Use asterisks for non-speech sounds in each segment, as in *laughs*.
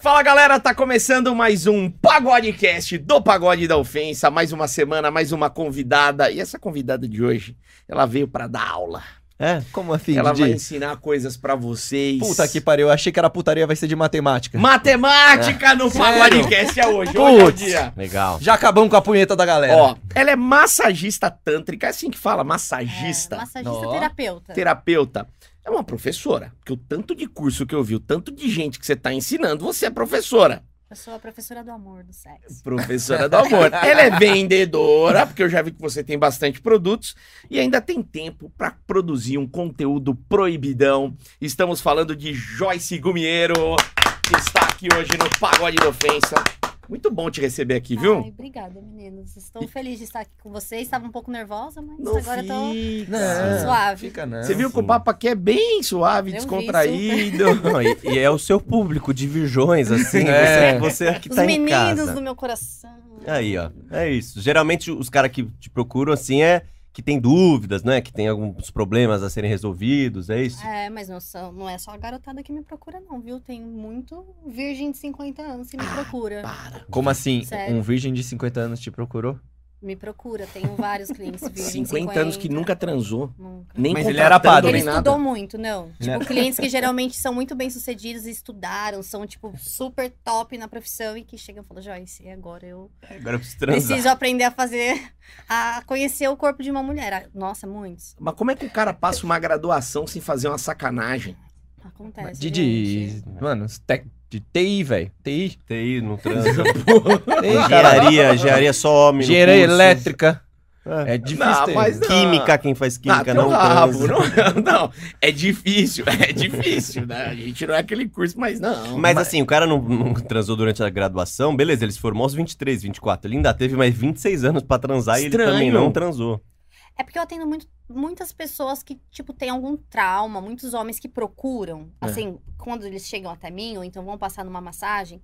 Fala galera, tá começando mais um Pagodecast do Pagode da Ofensa. Mais uma semana, mais uma convidada. E essa convidada de hoje, ela veio pra dar aula. É? Como assim, ela Didi? vai ensinar coisas pra vocês. Puta que pariu, eu achei que era putaria, vai ser de matemática. Matemática no Sério? Pagodecast é hoje. Hoje é dia. Legal. Já acabamos com a punheta da galera. Ó, ela é massagista tântrica, é assim que fala, massagista, É, massagista Ó. terapeuta. terapeuta. É uma professora, porque o tanto de curso que eu vi, o tanto de gente que você tá ensinando, você é professora. Eu sou a professora do amor, do sexo. Professora do amor. *laughs* Ela é vendedora, porque eu já vi que você tem bastante produtos e ainda tem tempo para produzir um conteúdo proibidão. Estamos falando de Joyce Gumiero, que está aqui hoje no Pagode da Ofensa. Muito bom te receber aqui, viu? Ai, obrigada, meninos. Estou feliz de estar aqui com vocês. Estava um pouco nervosa, mas Não agora eu tô. Não, suave. Fica não. Você viu que o sim. papo aqui é bem suave, Eu vi, descontraído. Não, e, e é o seu público de virgões, assim. É. Você, você aqui Os tá em meninos casa. do meu coração. Aí, ó. É isso. Geralmente os caras que te procuram, assim, é que tem dúvidas, né? Que tem alguns problemas a serem resolvidos, é isso? É, mas não, são, não é só a garotada que me procura, não, viu? Tem muito virgem de 50 anos que me procura. Para. Como assim? Sério. Um virgem de 50 anos te procurou? Me procura. Tenho vários clientes *laughs* virgem 50 anos que nunca transou. Nunca. Nem Mas ele era padre. nem Ele nada. estudou muito, não. Né? Tipo, clientes que geralmente são muito bem sucedidos e estudaram, são, tipo, super top na profissão e que chegam e falam, Joyce, agora eu Agora eu preciso preciso aprender a fazer, a conhecer o corpo de uma mulher. Ah, Nossa, muitos. Mas como é que o cara passa uma graduação sem fazer uma sacanagem? Acontece. Didi, gente. mano, tec- de TI, velho. TI. TI, não transa. Engenharia, engenharia só homem. Engenharia curso. elétrica. É. É difícil Não, ter. mas não. Química, quem faz química Ah, não teu rabo, não, *laughs* não, é difícil, é difícil, né? A gente não é aquele curso, mas não. Mas assim, o cara não, não transou durante a graduação, beleza, ele se formou aos 23, 24. Ele ainda teve mais 26 anos pra transar e ele Estranho. também não transou. É porque eu atendo muito, muitas pessoas que, tipo, têm algum trauma, muitos homens que procuram, É. assim, quando eles chegam até mim, ou então vão passar numa massagem,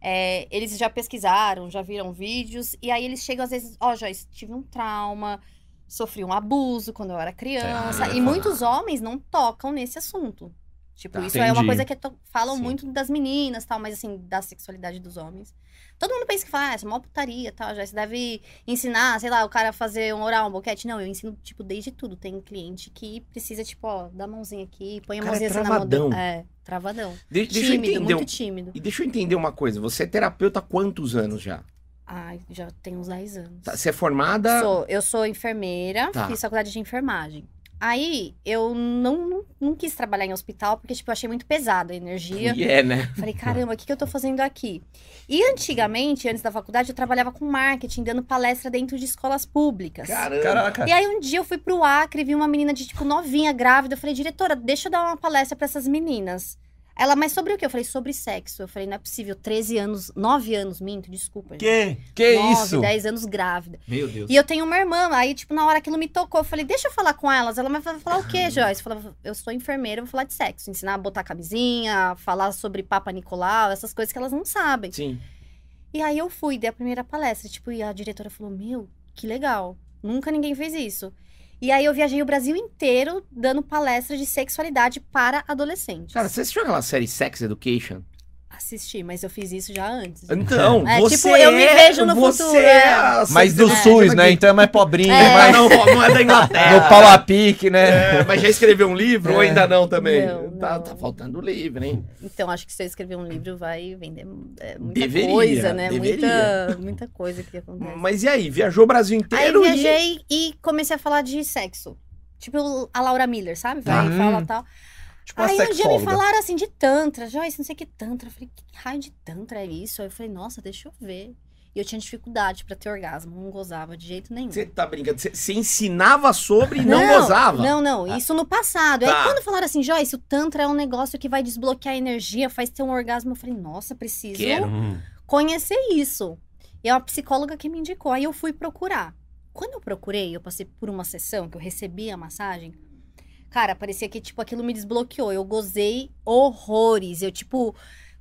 é, eles já pesquisaram, já viram vídeos, e aí eles chegam às vezes, ó, Joyce, tive um trauma, sofri um abuso quando eu era criança, Ah, e muitos homens não tocam nesse assunto. Tipo, Tá. isso é uma Entendi. coisa que to- falam Sim. muito das meninas, tal, mas assim, da sexualidade dos homens. Todo mundo pensa que fala, ah, é uma putaria, tal, já se deve ensinar, sei lá, o cara a fazer um oral, um boquete. Não, eu ensino, tipo, desde tudo. Tem cliente que precisa, tipo, ó, dá a mãozinha aqui, põe a Cara, é mãozinha assim na mão travadão. do... É, travadão. De- deixa eu tímido, entender. muito tímido. E deixa eu entender uma coisa. Você é terapeuta há quantos anos já? Ai, já tem uns 10 anos. Tá, Você é formada. Sou, eu sou enfermeira, Tá. fiz faculdade de enfermagem. Aí, eu não, não, não quis trabalhar em hospital, porque, tipo, eu achei muito pesado a energia. E é, né? Falei, caramba, o que, que eu tô fazendo aqui? E antigamente, antes da faculdade, eu trabalhava com marketing, dando palestra dentro de escolas públicas. Caramba. Caraca. E aí um dia eu fui pro Acre e vi uma menina de, tipo, novinha, grávida. Eu falei, diretora, deixa eu dar uma palestra pra essas meninas. Ela, mas sobre o quê? Eu falei, sobre sexo. Eu falei, não é possível, 13 anos, 9 anos, minto, desculpa. gente. Que? Que 9, isso? 10 anos grávida. Meu Deus. E eu tenho uma irmã, aí, tipo, na hora aquilo me tocou, eu falei, deixa eu falar com elas. Ela vai falar o quê, Joyce? Eu falava, eu sou enfermeira, eu vou falar de sexo. Ensinar a botar camisinha, falar sobre Papa Nicolau, essas coisas que elas não sabem. Sim. E aí eu fui, dei a primeira palestra, tipo, e a diretora falou, meu, que legal. Nunca ninguém fez isso. E aí eu viajei o Brasil inteiro dando palestra de sexualidade para adolescentes. Cara, você assistiu aquela série Sex Education? Assisti, mas eu fiz isso já antes. Então, É, você tipo, eu me é- vejo no você futuro, É é. Mas do Education SUS, né? aqui. Então é mais pobrinho, É. Mas mais não, não é da Inglaterra. no pau a pique, né? É, mas já escreveu um livro ou É. ainda não também? Não, Tá, não. tá faltando livro, hein? Então, acho que se eu escrever um livro vai vender é, muita Deveria, coisa, né? deveria. Muita, muita coisa que acontece. Mas e aí? Viajou o Brasil Aí inteiro e- viajei e comecei a falar de sexo. Tipo a Laura Miller, sabe? Vai e fala Hum. tal. Tipo Aí um dia me falaram assim de Tantra, Joyce, não sei o que Tantra. Eu falei, que raio de Tantra é isso? Aí eu falei, nossa, deixa eu ver. E eu tinha dificuldade pra ter orgasmo, não gozava de jeito nenhum. Você tá brincando? Você, ensinava sobre e não, gozava? Não, não, isso no passado. Tá. Aí quando falaram assim, Joyce, o Tantra é um negócio que vai desbloquear a energia, faz ter um orgasmo, eu falei, nossa, preciso Quero. Hum. conhecer isso. E é uma psicóloga que me indicou. Aí eu fui procurar. Quando eu procurei, eu passei por uma sessão que eu recebi a massagem. Cara, parecia que, tipo, aquilo me desbloqueou. Eu gozei horrores. Eu, tipo,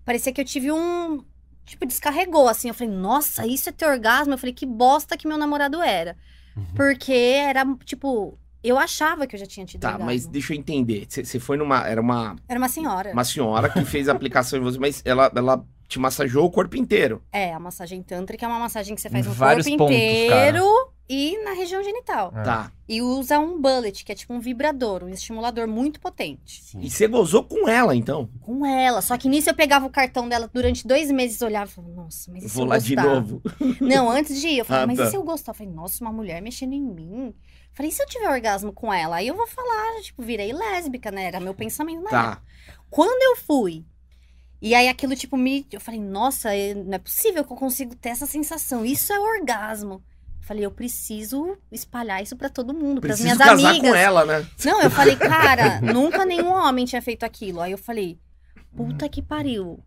parecia que eu tive um. Tipo, descarregou, assim. Eu falei, nossa, isso é ter orgasmo? Eu falei, que bosta que meu namorado era. Uhum. Porque era, tipo, Eu achava que eu já tinha tido Tá, orgasmo. mas deixa eu entender. Você foi numa. Era uma, Era uma senhora. uma senhora que fez a aplicação em você, mas ela, ela te massageou o corpo inteiro. É, a massagem tântrica é uma massagem que você faz Em no vários corpo pontos, inteiro e na região genital. É. Tá. E usa um bullet, que é tipo um vibrador, um estimulador muito potente. E você gozou com ela, então. Com ela. Só que nisso eu pegava o cartão dela durante dois meses e olhava e falava, nossa, mas e se Vou eu lá de novo. *laughs* Não, antes de ir, eu falei, Ah, mas tá. e se eu gostar? Eu falei, nossa, uma mulher mexendo em mim. Falei, e se eu tiver orgasmo com ela? Aí eu vou falar, tipo, virei lésbica, né? Era meu pensamento na época. Tá. Quando eu fui, e aí aquilo, tipo, me. Eu falei, nossa, é- não é possível que eu consigo ter essa sensação. Isso é orgasmo. Eu falei, eu preciso espalhar isso pra todo mundo, pras Preciso minhas casar amigas. com ela, né? Não, eu falei, cara, *laughs* nunca nenhum homem tinha feito aquilo. Aí eu falei, puta que pariu.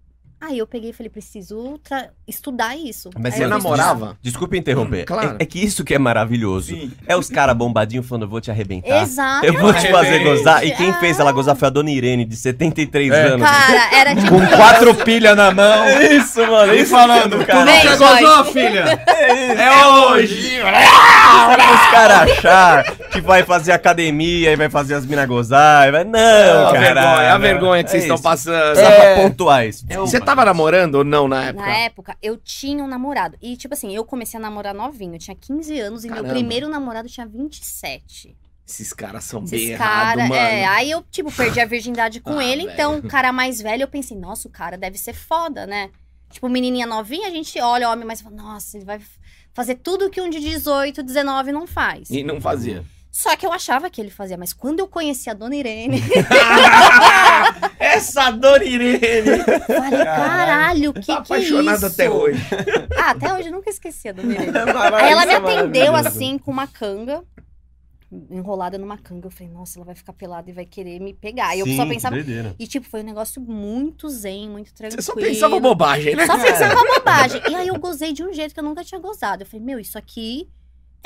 Aí eu peguei e falei, preciso tra- estudar isso. Mas Aí Você namorava? Desculpa interromper. Hum, claro. É, é que isso que é maravilhoso. Sim. É os caras bombadinhos falando, eu vou te arrebentar. Exato. Eu vou te fazer gozar. E quem Ah. fez ela gozar foi a dona Irene, de 73 É. anos. Cara, era *laughs* tipo. Com quatro pilhas na mão. Isso, mano. E Isso falando, tu cara. Vem, nunca gozou, filha? *laughs* É hoje! Os caras achar que vai fazer academia e vai fazer as minas gozar. e Vai... Não, cara. vergonha, a vergonha que É vocês estão passando. Só É. pra pontuar isso. Você tava namorando ou não na época? Na época, eu tinha um namorado. E, tipo assim, eu comecei a namorar novinho. Eu tinha 15 anos e Caramba. meu primeiro namorado tinha 27. Esses caras são bem Esses errados, cara, mano. é, aí eu, tipo, perdi a virgindade com *laughs* Ah, ele. velho. Então, o cara mais velho, eu pensei, nossa, o cara deve ser foda, né? Tipo, menininha novinha, a gente olha o homem, mas fala, nossa, ele vai fazer tudo que um de 18, 19 não faz. E não fazia. Só que eu achava que ele fazia, mas quando eu conheci a dona Irene, *laughs* *laughs* Essa Dona Irene! falei, caralho, que tá que é isso? até hoje. Ah, até hoje eu nunca esqueci a dona Irene. *laughs* Aí ela me atendeu assim com uma canga, enrolada numa canga. Eu falei, nossa, ela vai ficar pelada e vai querer me pegar. Aí eu só pensava. E tipo, foi um negócio muito zen, muito tranquilo. Você só pensava bobagem, né? Só pensava bobagem. E aí eu gozei de um jeito que eu nunca tinha gozado. Eu falei, meu, isso aqui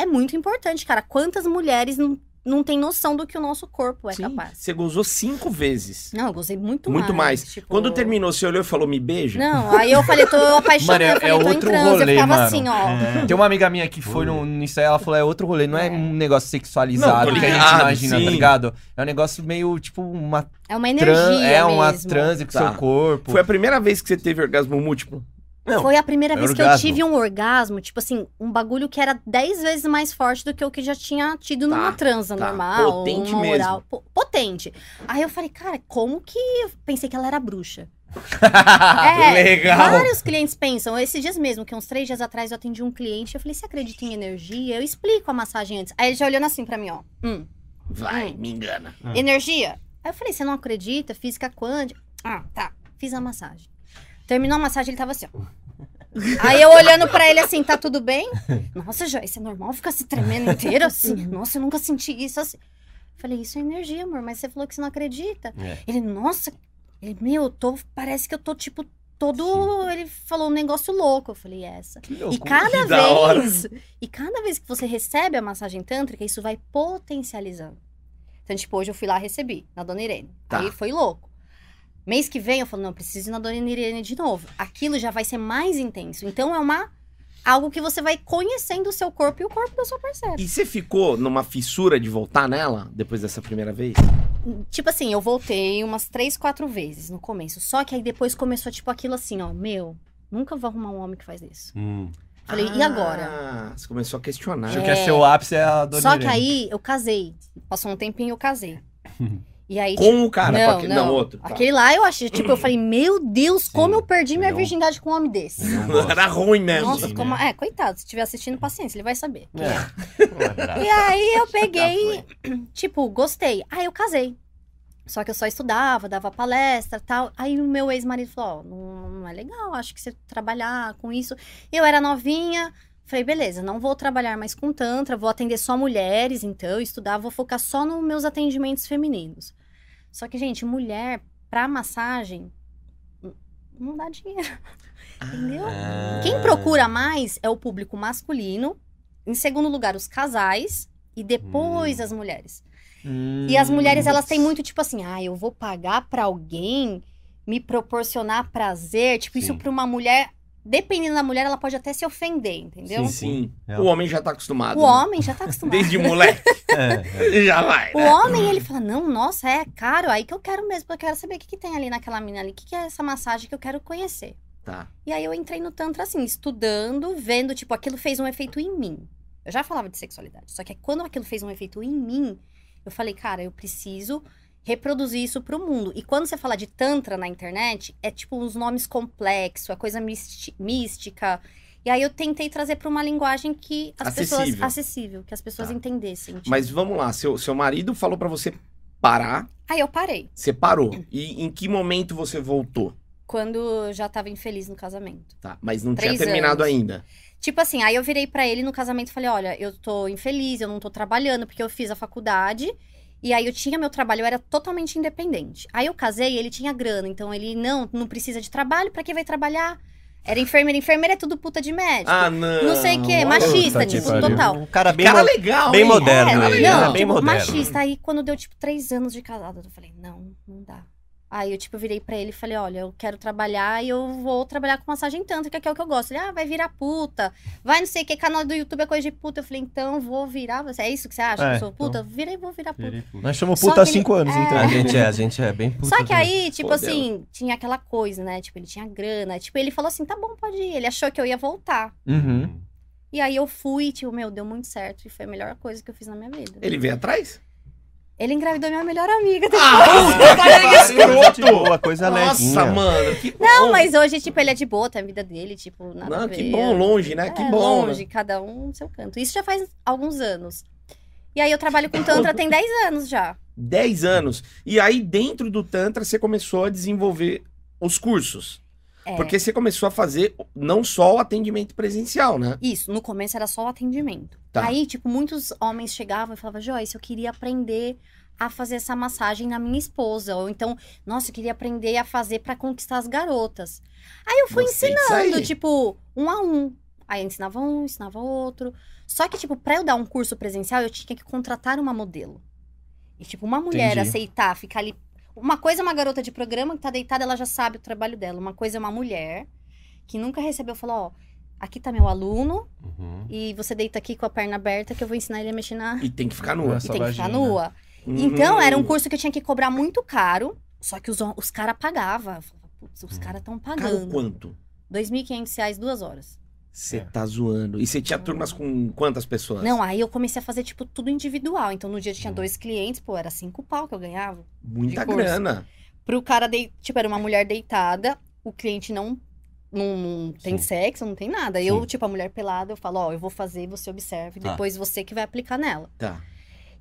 é muito importante, cara. Quantas mulheres não, não têm noção do que o nosso corpo é Sim, capaz? Você gozou cinco vezes. Não, eu gozei muito, Muito mais. tipo- Quando terminou, você olhou e falou, me beija? Não, aí eu falei, tô *laughs* apaixonada. Mano, é- eu falei, é tô em outro transe. eu rolê, ficava mano. assim, ó. Tem uma amiga minha que foi no, nisso aí, ela falou, é outro rolê, não é, É. um negócio sexualizado Não, que a gente imagina, sim. tá ligado? É um negócio meio, tipo, uma É uma tran... energia É uma mesmo. transe com Tá. seu corpo. Foi a primeira vez que você teve orgasmo múltiplo? Não, Foi a primeira é vez que eu orgasmo. tive um orgasmo, tipo assim, um bagulho que era 10 vezes mais forte do que o que já tinha tido Tá, numa transa tá. normal. Potente uma mesmo. oral. Po- potente. Aí eu falei, cara, como que. Eu pensei que ela era bruxa. *laughs* é, Legal. vários clientes pensam. Esses dias mesmo, que uns três dias atrás eu atendi um cliente, eu falei, você acredita em energia? Eu explico a massagem antes. Aí ele já olhando assim pra mim, ó. Hum, Vai, Hum. me engana. energia? Aí eu falei, você não acredita? Física quântica? Ah, tá. Fiz a massagem. Terminou a massagem, ele tava assim, ó. Aí eu olhando pra ele assim, tá tudo bem? Nossa, Joyce, é normal ficar se tremendo inteiro assim? Nossa, eu nunca senti isso assim. Falei, isso é energia, amor, mas você falou que você não acredita. É. Ele, nossa, ele, meu, eu tô, parece que eu tô tipo todo. Ele falou um negócio louco. Eu falei, é essa. Que E loucura. cada que da hora. vez, e cada vez que você recebe a massagem tântrica, isso vai potencializando. Então, tipo, hoje eu fui lá e recebi, na Dona Irene. Tá. Aí foi louco. Mês que vem eu falo, não, preciso ir na Dona Irene de novo. Aquilo já vai ser mais intenso. Então é uma algo que você vai conhecendo o seu corpo e o corpo da sua parceira. E você ficou numa fissura de voltar nela depois dessa primeira vez? Tipo assim, eu voltei umas três, quatro vezes no começo. Só que aí depois começou, tipo, aquilo assim, ó, meu, nunca vou arrumar um homem que faz isso. Hum. Falei, e agora? Ah, você começou a questionar. Acho É. que é seu ápice é a dona Só que Irene. aí eu casei. Passou um tempinho eu casei. *laughs* E aí, Com o cara, com não, aquele, não. não, outro. tá. Aquele lá eu achei, tipo, eu falei, meu Deus, como eu perdi minha Não. virgindade com um homem desse. *laughs* Era ruim mesmo. Nossa, Sim, como. né? É, coitado, se estiver assistindo, paciência, ele vai saber. é. É. É. E aí eu peguei, *clears throat* tipo, gostei. Aí eu casei. Só que eu só estudava, dava palestra e tal. Aí o meu ex-marido falou: ó, não, não é legal, acho que você trabalhar com isso. Eu era novinha. Falei, beleza, não vou trabalhar mais com Tantra, vou atender só mulheres, então, estudar, vou focar só nos meus atendimentos femininos. Só que, gente, mulher, pra massagem, n- não dá dinheiro. Entendeu? Ah. Quem procura mais é o público masculino, em segundo lugar, os casais, e depois Hum. as mulheres. Hum. E as mulheres, elas têm muito tipo assim, ah, eu vou pagar pra alguém me proporcionar prazer. Tipo, isso Sim. pra uma mulher dependendo da mulher, ela pode até se ofender, entendeu? Sim, sim. É. O homem já tá acostumado. O né? homem já tá acostumado. Desde moleque. *laughs* É, *laughs* já vai. O né? homem, ele fala, não, nossa, é caro, aí que eu quero mesmo, eu quero saber o que, que tem ali naquela mina ali, o que, que é essa massagem que eu quero conhecer. Tá. E aí eu entrei no Tantra assim, estudando, vendo, tipo, aquilo fez um efeito em mim. Eu já falava de sexualidade, só que quando aquilo fez um efeito em mim, eu falei, cara, eu preciso reproduzir isso pro mundo. E quando você fala de Tantra na internet, é tipo uns nomes complexos, a coisa mística. E aí eu tentei trazer pra uma linguagem que as pessoas. Acessível. acessível, que as pessoas Tá. entendessem. tipo. Mas vamos lá, seu, seu marido falou pra você parar, Aí eu parei. você parou. E em que momento você voltou? Quando eu já tava infeliz no casamento. Tá, mas não Três tinha terminado anos. ainda. Tipo assim, aí eu virei pra ele no casamento e falei: olha, eu tô infeliz, eu não tô trabalhando, porque eu fiz a faculdade. E aí eu tinha meu trabalho, eu era totalmente independente. Aí eu casei e ele tinha grana, então ele não, não precisa de trabalho, pra que vai trabalhar? Era enfermeira, enfermeira é tudo puta de médico. Ah, não. não sei o quê, machista, tipo, pariu. total. um cara bem, Cara mo- legal, bem hein? moderno. É, não, né? Bem tipo, moderno. machista. Aí quando deu, tipo, três anos de casado, eu falei, não, não dá. Aí eu, tipo, virei pra ele e falei, olha, eu quero trabalhar e eu vou trabalhar com massagem tântrica, que é o que eu gosto. Ele, ah, vai virar puta. Vai não sei o que, canal do YouTube é coisa de puta. Eu falei, então vou virar. Você É isso que você acha? É, que eu sou puta? Virei, vou virar puta. Nós chamamos Só puta há cinco anos, é. então. A gente é, a gente é bem puta Só que aí, tipo Fodeu. assim, tinha aquela coisa, né? Tipo, ele tinha grana. Tipo, ele falou assim, tá bom, pode ir. Ele achou que eu ia voltar. Uhum. E aí eu fui, tipo, meu, deu muito certo. E foi a melhor coisa que eu fiz na minha vida. Ele veio atrás? Ele engravidou minha melhor amiga. Ah, *laughs* cara, Gente escroto! boa, coisa Nossa, levinha. mano, que bom. Não, mas hoje, tipo, ele é de boa, tem a vida dele, tipo, nada Não, a que bom, longe, né? Que É, bom, Longe, né? cada um no seu canto. Isso já faz alguns anos. E aí eu trabalho com Tantra tem 10 anos já. 10 anos. E aí, dentro do Tantra, você começou a desenvolver os cursos. É. Porque você começou a fazer não só o atendimento presencial, né? Isso, no começo era só o atendimento. Tá. Aí, tipo, muitos homens chegavam e falavam, Joyce, eu queria aprender a fazer essa massagem na minha esposa. Ou então, nossa, eu queria aprender a fazer pra conquistar as garotas. Aí eu fui Gostei ensinando, tipo, um a um. Aí eu ensinava um, ensinava outro. Só que, tipo, pra eu dar um curso presencial, eu tinha que contratar uma modelo. E, tipo, uma mulher Entendi. aceitar ficar ali. Uma coisa é uma garota de programa que tá deitada, ela já sabe o trabalho dela. Uma coisa é uma mulher que nunca recebeu, falou, ó, aqui tá meu aluno, Uhum. e você deita aqui com a perna aberta que eu vou ensinar ele a mexer na. E tem que ficar nua. E tem que ficar vagina. nua. Então, Hum. era um curso que eu tinha que cobrar muito caro, só que os, os caras pagavam. Eu falava, putz, os Hum. caras estão Caro pagando. quanto? 2.500 reais, duas horas. Você É. tá zoando. E você tinha turmas com quantas pessoas? Não, aí eu comecei a fazer, tipo, tudo individual. Então, no dia eu Hum. tinha dois clientes, pô, era cinco pau que eu ganhava. Muita de grana. Pro cara, dei, tipo, era uma mulher deitada, o cliente não, não, não tem Sim. sexo, não tem nada. Eu, Sim. tipo, a mulher pelada, eu falo, ó, eu vou fazer, você observe, Tá. depois você que vai aplicar nela. Tá.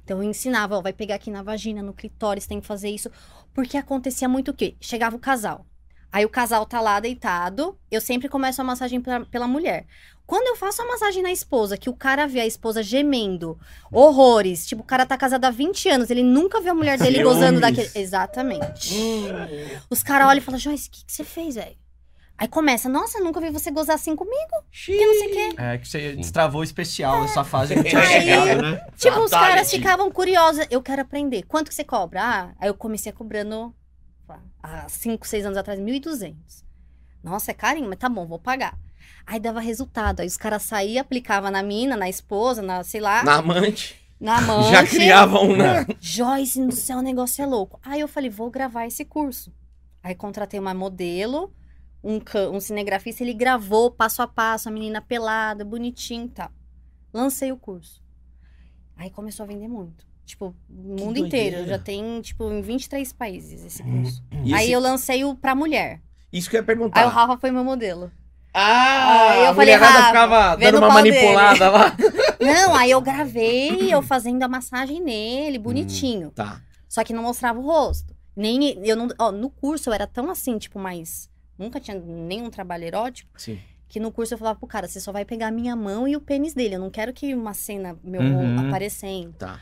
Então eu ensinava, ó, vai pegar aqui na vagina, no clitóris, tem que fazer isso. Porque acontecia muito o quê? Chegava o casal. Aí o casal tá lá deitado, eu sempre começo a massagem pela, pela mulher. Quando eu faço a massagem na esposa, que o cara vê a esposa gemendo, horrores, tipo, o cara tá casado há 20 anos, ele nunca viu a mulher dele Ciúmes. gozando daquele. Exatamente. Os caras olham e falam, Joyce, o que, que você fez, velho? Aí começa, nossa, nunca vi você gozar assim comigo, que não sei o quê. É que você destravou o especial dessa fase que tinha Aí- chegado, né? Tipo, os Fatality. caras ficavam curiosos. Eu quero aprender. Quanto que você cobra? Ah, aí eu comecei cobrando há 5, 6 anos atrás, 1.200. Nossa, é carinho, mas tá bom, vou pagar. Aí dava resultado. Aí os caras saíam, aplicavam na mina, na esposa, na, sei lá, Na amante. na *laughs* amante. Já criavam, né? Joyce, no céu, o negócio é louco. Aí eu falei, vou gravar esse curso. Aí contratei uma modelo, um, um cinegrafista, ele gravou passo a passo, a menina pelada, bonitinho e tal. Lancei o curso. Aí começou a vender muito. Tipo, no mundo inteiro. Já tem, tipo, em 23 países esse curso. E Aí esse- eu lancei o pra mulher. Isso que eu ia perguntar. Aí o Rafa foi meu modelo. Ah, Aí eu a falei, Rafa, ficava dando uma pau dele. manipulada lá. *laughs* Não, aí eu gravei eu fazendo a massagem nele, bonitinho. Tá. Só que não mostrava o rosto. Nem eu não, ó, no curso eu era tão assim, tipo, mais nunca tinha nenhum trabalho erótico, Sim. que no curso eu falava pro cara, você só vai pegar a minha mão e o pênis dele. Eu não quero que uma cena meu Uhum. aparecendo. Tá.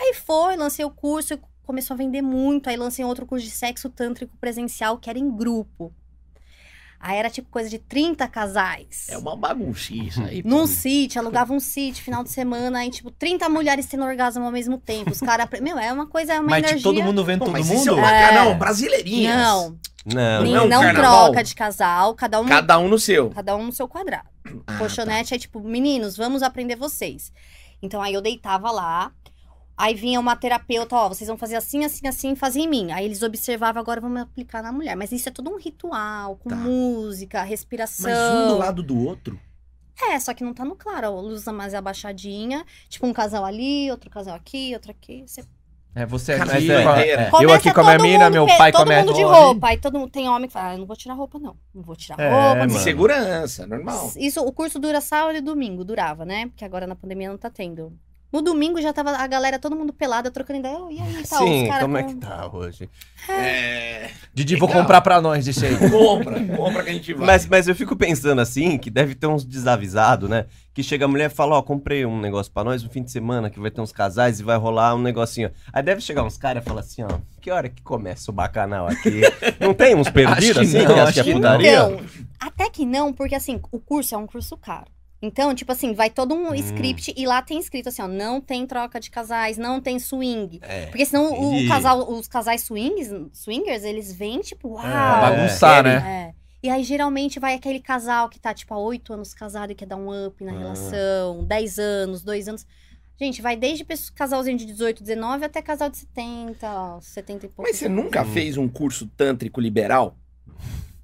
Aí foi, lancei o curso, começou a vender muito, aí lancei outro curso de sexo tântrico presencial que era em grupo. Aí era tipo coisa de 30 casais. É uma bagunça aí. Num sítio, alugava um sítio, final de semana, aí, tipo, 30 mulheres tendo orgasmo ao mesmo tempo. Os caras. Meu, é uma coisa, é uma Mas, energia. tipo, todo mundo vendo Pô, todo mas isso é mundo? um bacanão, brasileirinhas. Não, Não, nem- não é não, um carnaval? troca de casal, cada um, Cada um no seu. cada um no seu quadrado. Ah, Colchonete é tipo, meninos, vamos aprender vocês. Então aí eu deitava lá, aí vinha uma terapeuta, ó, vocês vão fazer assim, assim, assim, fazer em mim. Aí eles observavam, agora vamos aplicar na mulher. Mas isso é todo um ritual, com Tá. música, respiração. Mas um do lado do outro. É, só que não tá no claro, ó, luz mais abaixadinha, tipo um casal ali, outro casal aqui, outro aqui. Você É, você Cara, aqui. a- é, eu aqui com a minha todo mina, meu pai com a Todo minha mundo de roupa. Aí todo mundo tem homem que fala, ah, eu não vou tirar roupa, não. Não vou tirar É, roupa. não mano. Segurança, normal. Isso, o curso dura sábado e domingo, durava, né? Porque agora na pandemia não tá tendo. No domingo já tava a galera, todo mundo pelada, trocando ideia. "Oh, E aí, tal, Sim, os caras como é que tá hoje? É. Didi, vou Legal. comprar pra nós esse aí. Compra, compra que a gente vai. Mas, mas eu fico pensando assim, que deve ter uns desavisados, né? Que chega a mulher e fala, ó, comprei um negócio pra nós no fim de semana, que vai ter uns casais e vai rolar um negocinho. Aí deve chegar uns caras e falar assim, ó, que hora que começa o bacanal aqui? *laughs* não tem uns perdidos Acho que assim? não, que acho acha que que é não. Então, até que não, porque assim, o curso é um curso caro. Então, tipo assim, vai todo um Hum. script e lá tem escrito assim, ó, não tem troca de casais, não tem swing. É. Porque senão o entendi. casal, os casais swings, swingers, eles vêm tipo, uau. É, Bagunçar, querem. né? É. E aí, geralmente, vai aquele casal que tá, tipo, há oito anos casado e quer dar um up na Ah. relação, 10 anos, dois anos. Gente, vai desde casalzinho de 18, 19 até casal de 70, 70 e pouco. Mas você nunca fez um curso tântrico liberal?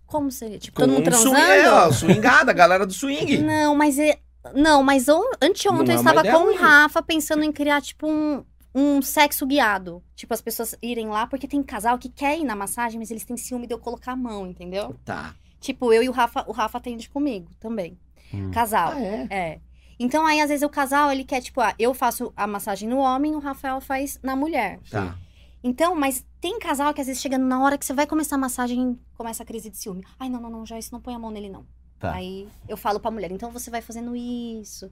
Como seria? Tipo, todo mundo um swing, transando? é, ó, swingada, a galera do swing. Não, mas é... Não, mas on- anteontem é eu uma estava com o. Rafa pensando em criar, tipo, um, um sexo guiado. Tipo, as pessoas irem lá, porque tem casal que quer ir na massagem, mas eles têm ciúme de eu colocar a mão, entendeu? Tá. Tipo, eu e o Rafa, o Rafa atende comigo também. Hum. Casal. Ah, é? É. Então, aí, às vezes, o casal, ele quer, tipo, ah, eu faço a massagem no homem, o Rafael faz na mulher. Tá. Então, mas tem casal que às vezes chega na hora que você vai começar a massagem, começa a crise de ciúme. Ai, não, não, não, Joyce, não põe a mão nele, não. Tá. Aí eu falo pra mulher, então você vai fazendo isso,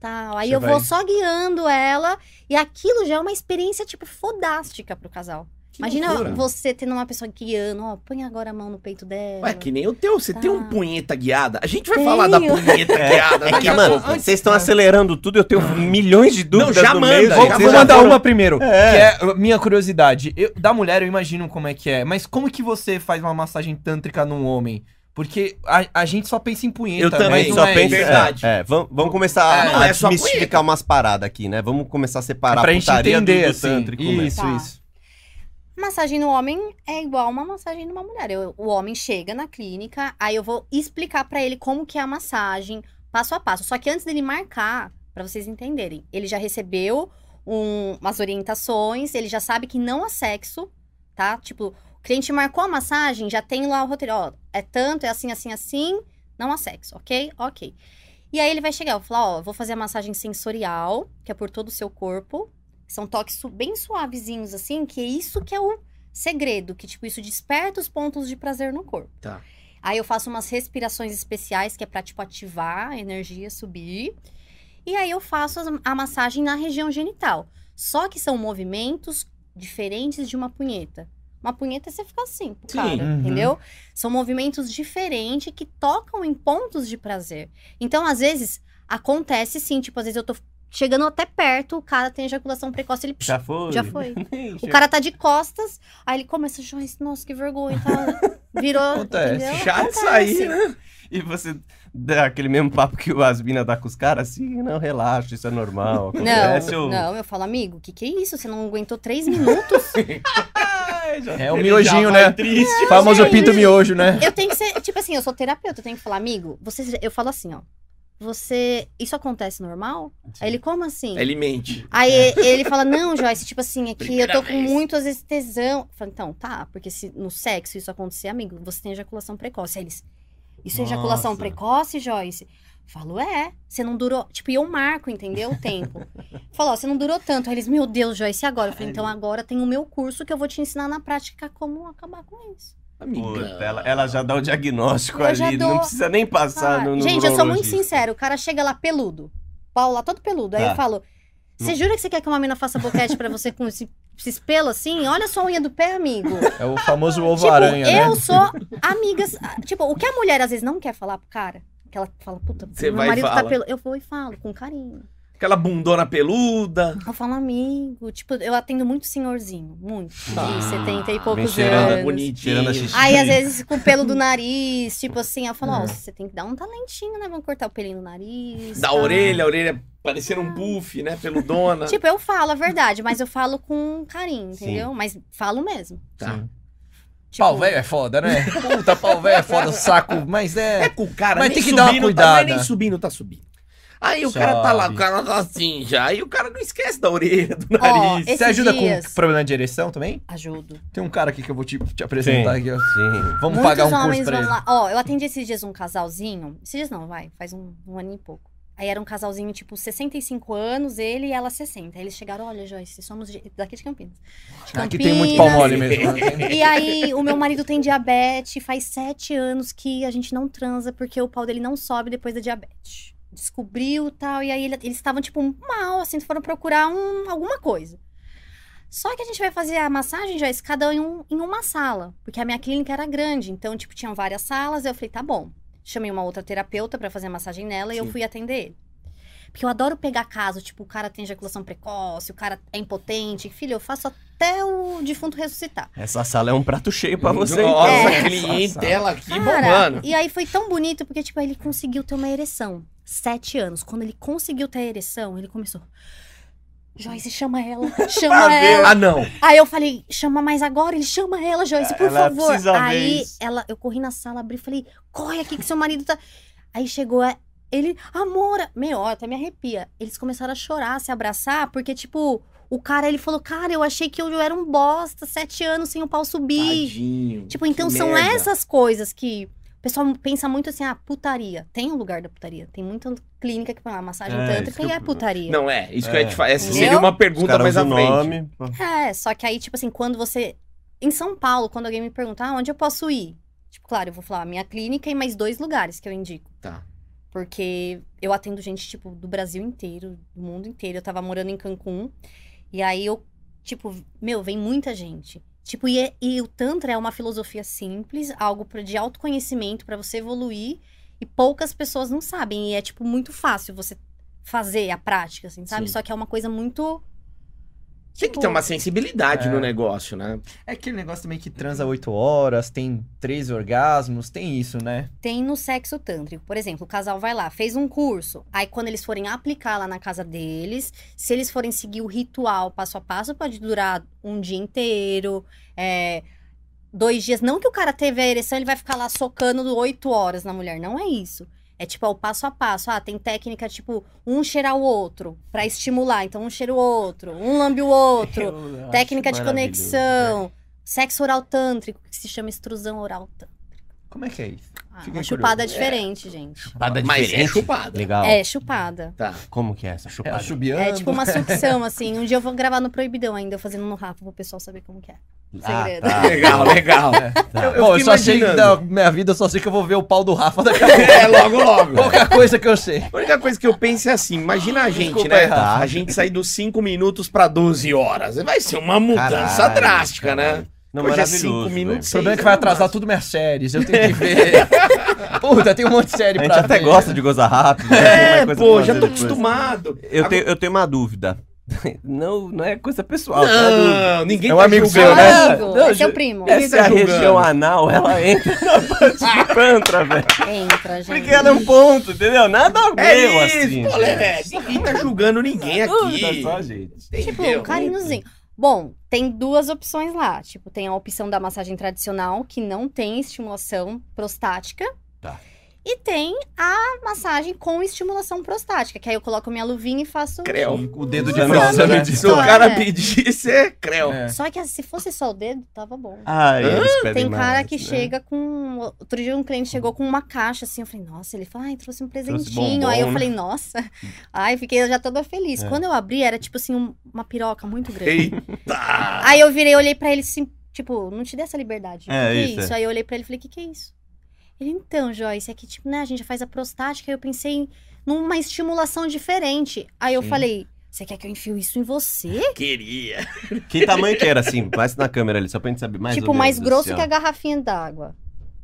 tal. Aí Você eu vai- vou só guiando ela, e aquilo já é uma experiência, tipo, fodástica pro casal. Que Imagina loucura. você tendo uma pessoa guiando, ó, põe agora a mão no peito dela. Ué, que nem o teu, você tem um Tá. punheta guiada. A gente vai Tenho. falar da punheta *laughs* guiada É daqui que, a mano, pouco. vocês estão acelerando tudo, eu tenho milhões de dúvidas já no manda, meio. já Vou, já mandar foram- uma primeiro, É. que é uh, minha curiosidade. Eu- da mulher eu imagino como é que é, mas como que você faz uma massagem tântrica num homem? Porque a, a gente só pensa em punheta, Eu também, mas não Só é pensa, isso. verdade. É, é, vamos, vamos começar É, a, não a é desmistificar umas paradas aqui, né? Vamos começar a separar É pra a gente entender, do, do assim. tântrico, né? Isso, Tá. isso. Massagem no homem é igual uma massagem numa mulher. Eu- o homem chega na clínica, aí eu vou explicar pra ele como que é a massagem, passo a passo. Só que antes dele marcar, pra vocês entenderem, ele já recebeu um- umas orientações, ele já sabe que não há sexo, tá? Tipo, o cliente marcou a massagem, já tem lá o roteiro, ó, é tanto, é assim, assim, assim, não há sexo, ok? Ok. E aí ele vai chegar, eu vou falar, ó, vou fazer a massagem sensorial, que é por todo o seu corpo. São toques bem suavezinhos, assim, que é isso que é o segredo, que, tipo, isso desperta os pontos de prazer no corpo. Tá. Aí eu faço umas respirações especiais, que é pra, tipo, ativar a energia, subir. E aí eu faço a massagem na região genital. Só que são movimentos diferentes de uma punheta. Uma punheta você fica assim, Sim. cara, Uhum. entendeu? São movimentos diferentes que tocam em pontos de prazer. Então, às vezes, acontece sim, tipo, às vezes eu tô chegando até perto, o cara tem ejaculação precoce, ele Já foi? já foi. *laughs* O cara tá de costas, aí ele começa, Joyce, nossa, que vergonha, tá? *laughs* Virou, Acontece. entendeu? Acontece. sair, né? E você dá aquele mesmo papo que o Asbina dá com os caras, assim, não, relaxa, isso é normal. Acontece, Não, ou- não, eu falo, amigo, o que que é isso? Você não aguentou três minutos? *laughs* É o miojinho, né? Triste. Famoso gente. pinto miojo, né? eu tenho que ser, tipo assim, eu sou terapeuta, eu tenho que falar, amigo, você, eu falo assim, ó, você, isso acontece normal? Aí ele, como assim? Ele mente. Aí ele fala, não, Joyce, tipo assim, é que eu tô com Primeira vez. muito, às vezes, tesão. Eu falo, então, tá, porque se no sexo isso acontecer, amigo, você tem ejaculação precoce. Aí eles, isso é ejaculação Nossa. precoce, Joyce? Falo, é, você não durou. Tipo, e eu marco, entendeu? O tempo. *laughs* Falou, ó, você não durou tanto. Aí eles, meu Deus, Joyce, e agora? Eu falei, então agora tem o meu curso que eu vou te ensinar na prática como acabar com isso. Amigão. Puta, ela, ela já dá o diagnóstico Eu ali, dou- não precisa nem passar Ah, no, no gente, eu sou muito sincera. O cara chega lá peludo. Pau lá todo peludo. Aí Tá. eu falo, você jura que você quer que uma mina faça boquete pra você com esse esses pelos assim, olha só a unha do pé, amigo. *laughs* É o famoso tipo, ovo-aranha, né? eu sou amiga. Tipo, o que a mulher às vezes não quer falar pro cara, que ela fala, puta, Você meu vai marido tá fala. pelo. Eu vou e falo, com carinho. Aquela bundona peluda. Eu falo, amigo. Tipo, eu atendo muito senhorzinho. Muito. Ah, de 70 e poucos cheirando, anos. bonitinho. Aí, às vezes, com o pelo do nariz, tipo assim, eu falo, ó, É. você tem que dar um talentinho, né? Vamos cortar o pelinho do nariz. Da tá? orelha, a orelha parecendo um puff, né? Peludona. *laughs* Tipo, eu falo a verdade, mas eu falo com carinho, Sim. entendeu? Mas falo mesmo. Tá. Sim. Tipo, Pau velho é foda, né? *laughs* Puta, pau velho é foda, saco. Mas É é. com o cara, Mas nem tem que dar uma tá, cuidada. mas nem subindo, tá subindo. Aí o cara tá lá, o Sobe. cara tá assim já. Aí o cara não esquece da orelha, do nariz. Você ajuda dias- com problema de ereção também? Ajudo. Tem um cara aqui que eu vou te, te apresentar Sim. aqui, ó. Sim. Vamos Muitos pagar um curso pra ele. lá. Ó, eu atendi esses dias um casalzinho. Esses dias não, vai. Faz um, um ano e pouco. Aí era um casalzinho, tipo, 65 anos, ele e ela 60. Aí eles chegaram, olha, Joyce, somos de- daqui de Campinas. De Aqui tem muito Campinas. pau mole mesmo. né? E aí, o meu marido tem diabetes, faz sete anos que a gente não transa porque o pau dele não sobe depois da diabetes. Descobriu tal, e aí ele- eles estavam, tipo, mal, assim, foram procurar um, alguma coisa. Só que a gente vai fazer a massagem, Joyce, cada um em, um- em uma sala, porque a minha clínica era grande, então, tipo, tinham várias salas, eu falei, tá bom. Chamei uma outra terapeuta pra fazer a massagem nela e eu Sim. fui atender ele. Porque eu adoro pegar caso, tipo, o cara tem ejaculação precoce, o cara é impotente. Filho, eu faço até o defunto ressuscitar. Essa sala é um prato cheio pra você. Nossa, então. É. clientela aqui Cara, bombando. e aí foi tão bonito, porque, tipo, ele conseguiu ter uma ereção. Sete anos. Quando ele conseguiu ter a ereção, ele começou. Joyce, chama ela, *laughs* chama ela. Ah, não. Aí eu falei, chama mais agora, ele chama ela, Joyce, por Ela favor. Aí ela, eu corri na sala, abri e falei, corre aqui que seu marido tá. Aí chegou a- ele, amor, meu, ó, até me arrepia. Eles começaram a chorar, a se abraçar, porque, tipo, o cara, ele falou, cara, eu achei que eu era um bosta, sete anos sem o pau subir. Tadinho. Tipo, então são merda. essas coisas que o pessoal pensa muito assim, ah, putaria. Tem o lugar da putaria. Tem muita clínica que fala, ah, massagem É, tântrica e eu- é putaria. Não, é. Isso que eu É. ia te falar. Essa Entendeu? seria uma pergunta mais à frente. nome. É, só que aí, tipo assim, quando você. Em São Paulo, quando alguém me perguntar ah, onde eu posso ir? Tipo, claro, eu vou falar minha clínica e mais dois lugares que eu indico. Tá. Porque eu atendo gente, tipo, do Brasil inteiro, do mundo inteiro. Eu tava morando em Cancún. E aí eu, tipo, meu, vem muita gente. Tipo, e, é- e o Tantra é uma filosofia simples, algo de autoconhecimento pra você evoluir. E poucas pessoas não sabem. E é, tipo, muito fácil você fazer a prática, assim, sabe? Sim. Só que é uma coisa muito. Tem que tipo, ter uma sensibilidade É. no negócio, né? É aquele negócio também que transa 8 horas, tem três orgasmos, tem isso, né? Tem no sexo tântrico. Por exemplo, o casal vai lá, fez um curso. Aí, quando eles forem aplicar lá na casa deles, se eles forem seguir o ritual passo a passo, pode durar um dia inteiro, é, dois dias. Não que o cara teve a ereção, ele vai ficar lá socando oito horas na mulher. Não é isso. É tipo, é o passo a passo. Ah, tem técnica tipo, um cheirar o outro pra estimular. Então, um cheira o outro, um lambe o outro. *laughs* Eu técnica de conexão. Sexo oral tântrico, que se chama extrusão oral tântrica. Como é que é isso? Ah, Fiquei uma chupada curioso. diferente, gente. Chupada Mas é diferente. chupada. Legal. É, chupada. Tá. Como que é essa É chupada? chubiando? É tipo uma *laughs* sucção, assim. Um dia eu vou gravar no Proibidão ainda, eu fazendo no Rafa, pro pessoal saber como que é. Ah, segredo. tá. *laughs* Legal, legal. Tá. Eu, Bom, eu só sei que imaginando. da minha vida, eu só sei que eu vou ver o pau do Rafa daqui a pouco. É, logo, logo. Pouca coisa que eu sei. A única coisa que eu penso é assim, imagina a gente, Desculpa né? aí, Rafa. A gente sair dos 5 minutos pra 12 horas. Vai ser uma mudança Caralho, drástica, caralho. né? Não, Hoje é maravilhoso, cinco minutos, O problema é que vai é atrasar máximo. tudo minhas séries, eu tenho que *laughs* ver. Puta, tem um monte de série A gente pra até ver. gosta de gozar rápido. né? É, pô, pra já tô depois. acostumado. Eu tenho, eu tenho uma dúvida. *laughs* Não, não é coisa pessoal. tá? É. Não, ninguém É um tá amigo seu, né? Amigo, Não, é ju- primo. Essa tá é a região anal, ela *laughs* entra na parte de pantra, velho. Entra, gente. Porque ela é um ponto, entendeu? Nada meu, É isso, assim. moleque. Ninguém tá julgando ninguém aqui. só, gente. Tipo, um carinhozinho. Bom, tem duas opções lá. Tipo, tem a opção da massagem tradicional, que não tem estimulação prostática. Tá. E tem a massagem com estimulação prostática, que aí eu coloco minha luvinha e faço. Creu. O dedo de frango, usando né? Se o É. cara pedisse, *laughs* é creu. É. Só que se fosse só o dedo, tava bom. Ah, eles pedem Tem cara mais, que né? chega com. Outro dia um cliente chegou com uma caixa assim. Eu falei, nossa, ele falou, ai, trouxe um presentinho. bombom, Aí eu né? falei, nossa. *laughs* Ai, fiquei já toda feliz. É. Quando eu abri, era tipo assim, um- uma piroca muito grande. Eita! Aí eu virei, olhei pra ele assim, tipo, não te dê essa liberdade. É, que que isso, isso? é. Aí eu olhei pra ele e falei, o que, que é isso? Ele, então, Joyce, é que, tipo, né, a gente já faz a prostática. Aí eu pensei numa estimulação diferente. Aí eu Sim. falei, Você quer que eu enfio isso em você? *laughs* Queria. Que tamanho que era, assim? Vai na câmera ali, só pra gente saber mais tipo, ou mais grosso assim, que a garrafinha d'água.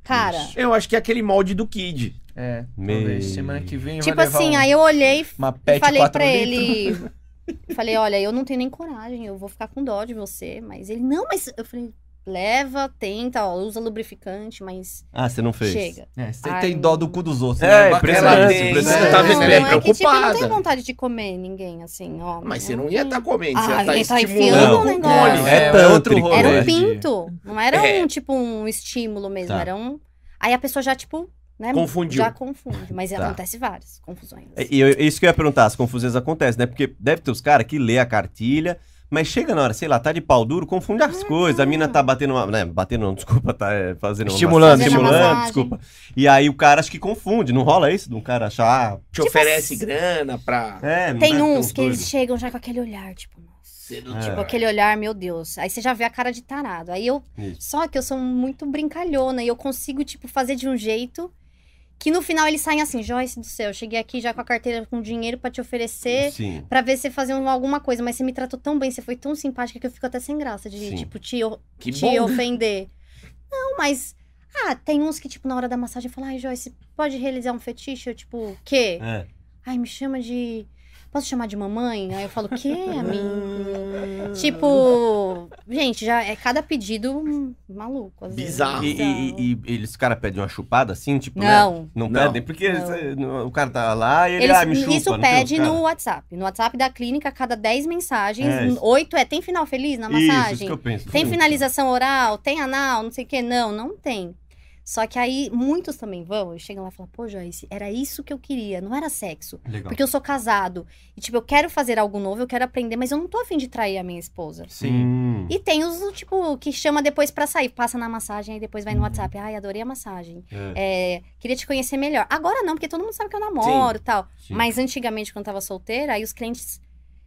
Cara, Ixi. Eu acho que é aquele molde do Kid. É, Meio- talvez. Semana que vem tipo assim, um- aí eu olhei e falei 4 pra litros. ele. falei, olha, eu não tenho nem coragem, eu vou ficar com dó de você. Mas ele, não, mas. Eu falei, leva, tenta, ó, usa lubrificante, mas Ah, você não fez? chega. É, você Ai, tem dó do cu dos outros. É, né? Impressionante, impressionante. Você tá vendo é é que, tipo, eu não preocupada. tenho vontade de comer ninguém, assim, ó. Mas você não ia estar comendo, Ah, você ia estar ele tá estimulando enfiando com o negócio. cone. É é outro rolê. Era um né? pinto, não era É. um, tipo, um estímulo mesmo, Tá. era um... Aí a pessoa já, tipo, né? Confundiu. Já confunde, mas Tá. acontece várias confusões. É, E eu- isso que eu ia perguntar, as confusões acontecem, né? Porque deve ter os caras que lê a cartilha, mas chega na hora, sei lá, tá de pau duro, confunde as coisas. A mina tá batendo uma. Né, batendo não, *laughs* desculpa, tá é, fazendo uma Estimulando, Fazendo estimulando, desculpa. E aí o cara acho que confunde, não rola isso? De um cara achar. Te oferece grana pra. ah, É, não Tem uns que eles chegam já com aquele olhar, tipo. É. Tipo, aquele olhar, meu Deus. Aí você já vê a cara de tarado. Aí eu. Isso. Só que eu sou muito brincalhona e eu consigo, tipo, fazer de um jeito que no final eles saem assim, Joyce do céu, eu cheguei aqui já com a carteira com dinheiro pra te oferecer. Pra ver se você fazia alguma coisa, mas você me tratou tão bem, você foi tão simpática que eu fico até sem graça de, Sim. tipo, te, Que te bom. ofender. Não, mas. Ah, tem uns que, tipo, na hora da massagem falam, ai, Joyce, pode realizar um fetiche? Eu, tipo, o quê? É. Ai, me chama de. Posso chamar de mamãe? Aí eu falo, o quê, *laughs* amigo? tipo, gente, já é cada pedido maluco. Às vezes. Bizarro. E, e, e, e eles caras pedem uma chupada assim, tipo, né? Não. Não, Não. pedem, porque Não. no- o cara tá lá e ele, Eles, ah, me chupa. isso tem pede cara? no WhatsApp. No WhatsApp da clínica, cada 10 mensagens, É, isso. 8 é tem final feliz na Isso, massagem? isso que eu penso. Tem finalização oral? Tem anal? Não sei o que. Não, não tem. Só que aí muitos também vão e chegam lá e falam, pô, Joyce, era isso que eu queria, não era sexo. Legal. Porque eu sou casado. E, tipo, eu quero fazer algo novo, eu quero aprender, mas eu não tô afim de trair a minha esposa. Sim. Hum. E tem os, tipo, que chama depois pra sair, passa na massagem, aí depois vai no WhatsApp. Ai, adorei a massagem. É, É, queria te conhecer melhor. Agora não, porque todo mundo sabe que eu namoro e tal. sim. Mas antigamente, quando eu tava solteira, aí os clientes.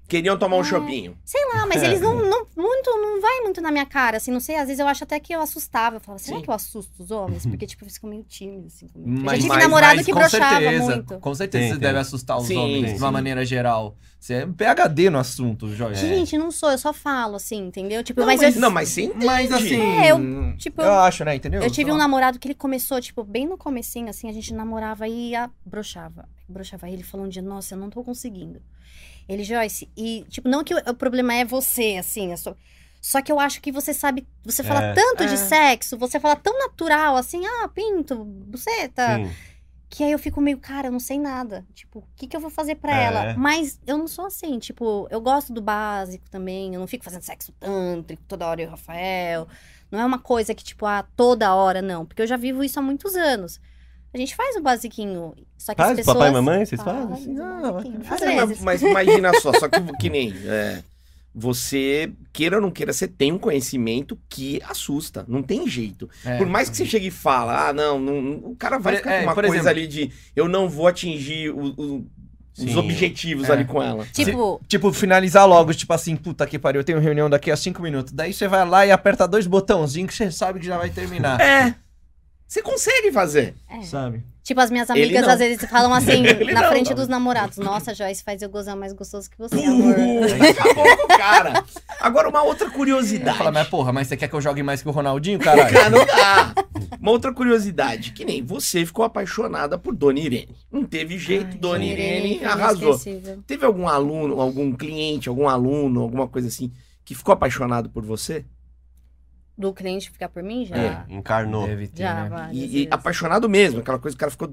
Queriam tomar um É. chopinho. Sei lá, mas eles não, não, muito, não vai muito na minha cara, assim, não sei. Às vezes eu acho até que eu assustava. Eu falava, será Sim. que eu assusto os homens? Porque, tipo, eles ficam meio tímidos, assim, comigo. eu Mas- já tive mas- namorado mas que com broxava certeza, muito. Com certeza você deve assustar os Sim, homens de sim. uma maneira geral. Você é um PHD no assunto, Joyce. Gente, não sou, eu só falo, assim, entendeu? Tipo, Não, mas, mas- eu. Não, mas você entende. Mas assim. É, eu- Tipo, eu acho, né? Entendeu? Eu tive um namorado que ele começou, tipo, bem no comecinho, assim, a gente namorava e ia, broxava. Broxava. Aí ele falou um dia, nossa, eu não tô conseguindo. Ele, Joyce, e, tipo, não que o, o problema é você, assim, só... Só que eu acho que você sabe, você fala É. tanto de É. sexo, você fala tão natural, assim, ah, pinto, buceta, Sim. que aí eu fico meio, cara, eu não sei nada. Tipo, o que que eu vou fazer pra É. ela? Mas eu não sou assim, tipo, eu gosto do básico também, eu não fico fazendo sexo tântrico toda hora eu e o Rafael. Não é uma coisa que, tipo, ah, toda hora, não. Porque eu já vivo isso há muitos anos. A gente faz o basiquinho, só que Faz as pessoas... papai e mamãe, vocês Faz fazem? Ah, basiquinho. Às Mas, vezes. mas imagina só, só que, que nem. é, você, queira ou não queira, você tem um conhecimento que assusta. Não tem jeito. É. Por mais que você chegue e fala, ah, não, não- o cara vai ficar é, com uma por coisa exemplo- ali de eu não vou atingir o- o- os Sim. objetivos É. ali com ela. Tipo, Tipo, finalizar logo, tipo assim, puta que pariu, eu tenho reunião daqui a cinco minutos. Daí você vai lá e aperta dois botãozinhos que você sabe que já vai terminar. É. Você consegue fazer. é. Sabe? Tipo, as minhas amigas às vezes falam *laughs* assim, na não, frente não. dos namorados. Nossa, Joyce faz eu gozar mais gostoso que você, amor. Acabou com o cara. Agora, uma outra curiosidade. Fala, mas porra, mas você quer que eu jogue mais que o Ronaldinho, caralho? Cara, *laughs* não dá. Uma outra curiosidade, que nem você ficou apaixonada por Dona Irene. Não teve jeito, Ai, Dona Irene arrasou. Teve algum aluno, algum cliente, algum aluno, alguma coisa assim, que ficou apaixonado por você? Do cliente ficar por mim, já. É, encarnou. Deve ter, Já, né? várias E, e apaixonado mesmo, aquela coisa que o cara ficou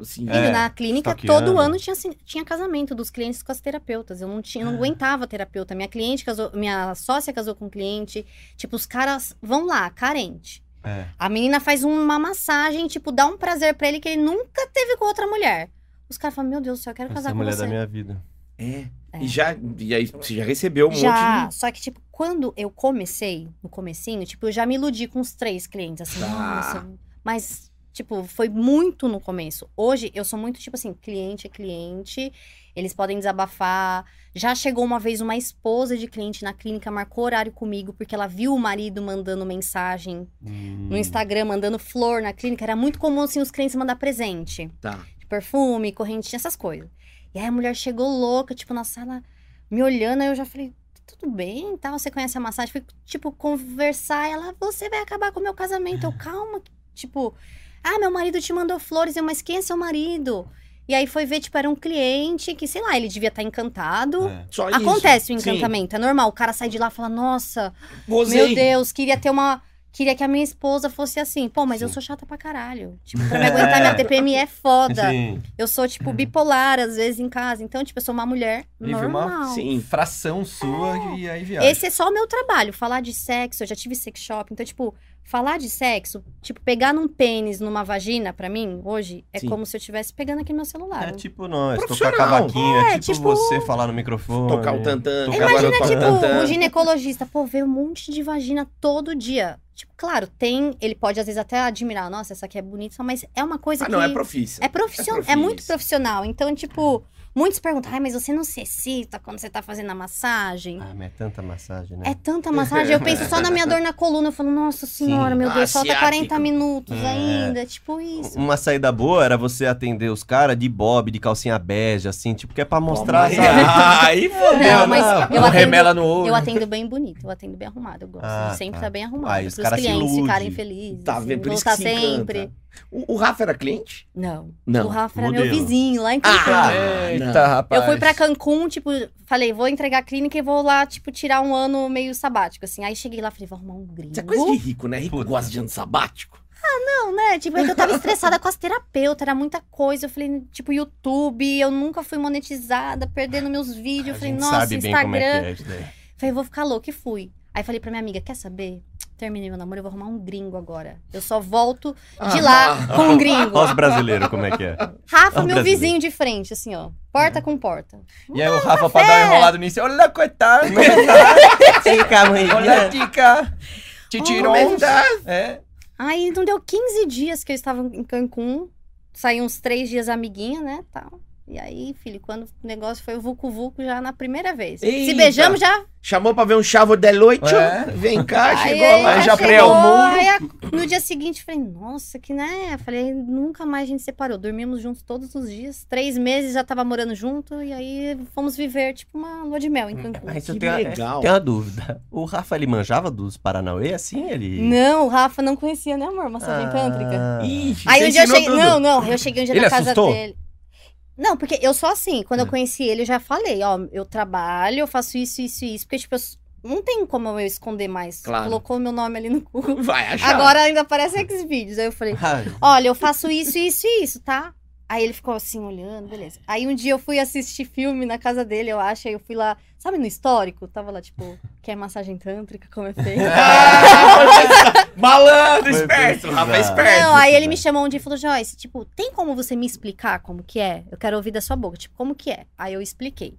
assim. É, na clínica, stalkeando. todo ano tinha, assim, tinha casamento dos clientes com as terapeutas. Eu não tinha, eu não aguentava terapeuta. Minha cliente casou, minha sócia casou com um cliente. Tipo, os caras vão lá, carente. É. A menina faz uma massagem, tipo, dá um prazer pra ele que ele nunca teve com outra mulher. Os caras falam, meu Deus do céu, eu quero Essa casar é a com mulher você. da minha vida. É. É. E já, e aí você já recebeu um já, monte só que, tipo, quando eu comecei, no comecinho, tipo, eu já me iludi com uns três clientes, assim, Tá. nossa. Mas, tipo, foi muito no começo. Hoje, eu sou muito, tipo assim, cliente é cliente, eles podem desabafar. Já chegou uma vez uma esposa de cliente na clínica, marcou horário comigo, porque ela viu o marido mandando mensagem Hum. no Instagram, mandando flor na clínica. Era muito comum, assim, os clientes mandar presente de. Tá. de perfume, correntinha, essas coisas. E aí a mulher chegou louca, tipo, na sala. me olhando, aí eu já falei, tudo bem, tal, você conhece a massagem? Fui, tipo, conversar, ela, você vai acabar com o meu casamento. Eu, calma, tipo, ah, meu marido te mandou flores, eu, mas quem é seu marido? E aí foi ver, tipo, era um cliente que, sei lá, ele devia estar encantado. É. Só isso. Acontece o Sim. encantamento, é normal. O cara sai de lá e fala, nossa, Gozei. meu Deus, queria ter uma. Queria que a minha esposa fosse assim. Pô, mas eu Sim. sou chata pra caralho. Tipo, pra me *laughs* aguentar, minha TPM é foda. Sim. Eu sou, tipo, bipolar, às vezes, em casa. Então, tipo, eu sou uma mulher Vive uma- normal. Sim. Fração sua e aí viaja. Esse é só o meu trabalho, falar de sexo. Eu já tive sex shop. Então, tipo, falar de sexo, tipo, pegar num pênis, numa vagina, pra mim, hoje, é Sim. como se eu estivesse pegando aqui no meu celular. É tipo nós, tocar Profissional. cavaquinho, é, É, tipo, tipo- você falar no microfone. Tocar o tantã. Tocar Imagina, o tipo, tantã. um ginecologista, pô, vê um monte de vagina todo dia. Tipo, claro, tem. Ele pode, às vezes, até admirar, nossa, essa aqui é bonita, mas é uma coisa Ah, que. não, é profissa. É profissional, é, profissa. muito profissional. Então, tipo, muitos perguntam, ai, mas você não se excita quando você tá fazendo a massagem? Ah, mas é tanta massagem, né? É tanta massagem, eu penso só na minha dor na coluna. Eu falo, nossa senhora, Sim. meu Deus, falta Asiático. 40 minutos É. ainda. Tipo isso. Uma saída boa era você atender os caras de bob, de calcinha bege, assim, tipo, que é pra mostrar, Mas- sabe? *laughs* Aí fodeu. Não, mas não. eu atendo, remela no olho. eu atendo bem bonito, eu atendo bem arrumado. Eu gosto Ah, sempre tá. estar bem arrumado. Aí os os clientes ficarem felizes. Tá assim, vendo? Por isso que se encanta. O, o Rafa era cliente? Não. Não. O Rafa era meu modelo. vizinho lá em Cancún. Ah, Eita, não. rapaz. Eu fui pra Cancún, tipo, falei, vou entregar a clínica e vou lá, tipo, tirar um ano meio sabático, assim. Aí cheguei lá, falei, vou arrumar um gringo. Isso é coisa de rico, né? Rico Puta. gosta de ano sabático. Não, né? Tipo, é que eu tava estressada com as terapeutas, era muita coisa. Eu falei, tipo, YouTube, eu nunca fui monetizada, perdendo meus vídeos. Eu falei, gente nossa, sabe bem Instagram. como é que é. Falei, vou ficar louca e fui. Aí falei pra minha amiga, quer saber? Terminei meu namoro, eu vou arrumar um gringo agora. Eu só volto de lá com um gringo. *laughs* Olha os brasileiros como é que é. Rafa, meu vizinho de frente, assim, ó. Porta com porta. E aí o Rafa, pra dar uma enrolada nisso, olha, coitado. *laughs* Fica, mãe. Olha, tica. Te tirou. É que tá? É. Aí não deu 15 dias que eu estava em Cancún. Saí uns três dias amiguinha, né? Tal. E aí, filho, quando o negócio foi o Vucu Vucu já na primeira vez. Se Eita. beijamos já. Chamou pra ver um chavo de noite. É. Vem cá, Aí, chegou aí, lá. Aí já chegou, pré o muro. aí a- no dia seguinte, falei, nossa, que né? Eu Falei, nunca mais a gente separou. Dormimos juntos todos os dias. Três meses já tava morando junto. E aí fomos viver, tipo, uma lua de mel em Cancún. Mas eu tenho, legal. tenho uma dúvida. O Rafa, ele manjava dos Paranauê assim? Ele... Não, o Rafa não conhecia, né, amor? Massagem tântrica. Ah. Ixi, Aí você um dia eu cheguei. tudo. Não, não, eu cheguei um dia Ele na casa assustou? dele. Não, porque eu sou assim. Quando eu É. conheci ele, eu já falei, ó, eu trabalho, eu faço isso, isso e isso. Porque, tipo, eu não tem como eu esconder mais. Claro. Colocou meu nome ali no Google. Vai achar. Agora ainda aparece Xvideos. Aí eu falei, Ai, olha, eu faço isso, isso e isso, tá? Aí ele ficou assim, olhando, beleza. Aí um dia eu fui assistir filme na casa dele, eu acho. Aí eu fui lá, sabe, no histórico? Tava lá, tipo, quer massagem tântrica, como é feito? *laughs* *laughs* Malandro, esperto. Pesquisar. esperto. Não, aí ele me chamou um dia e falou, Joyce, tipo, tem como você me explicar como que é? Eu quero ouvir da sua boca, tipo, como que é? Aí eu expliquei.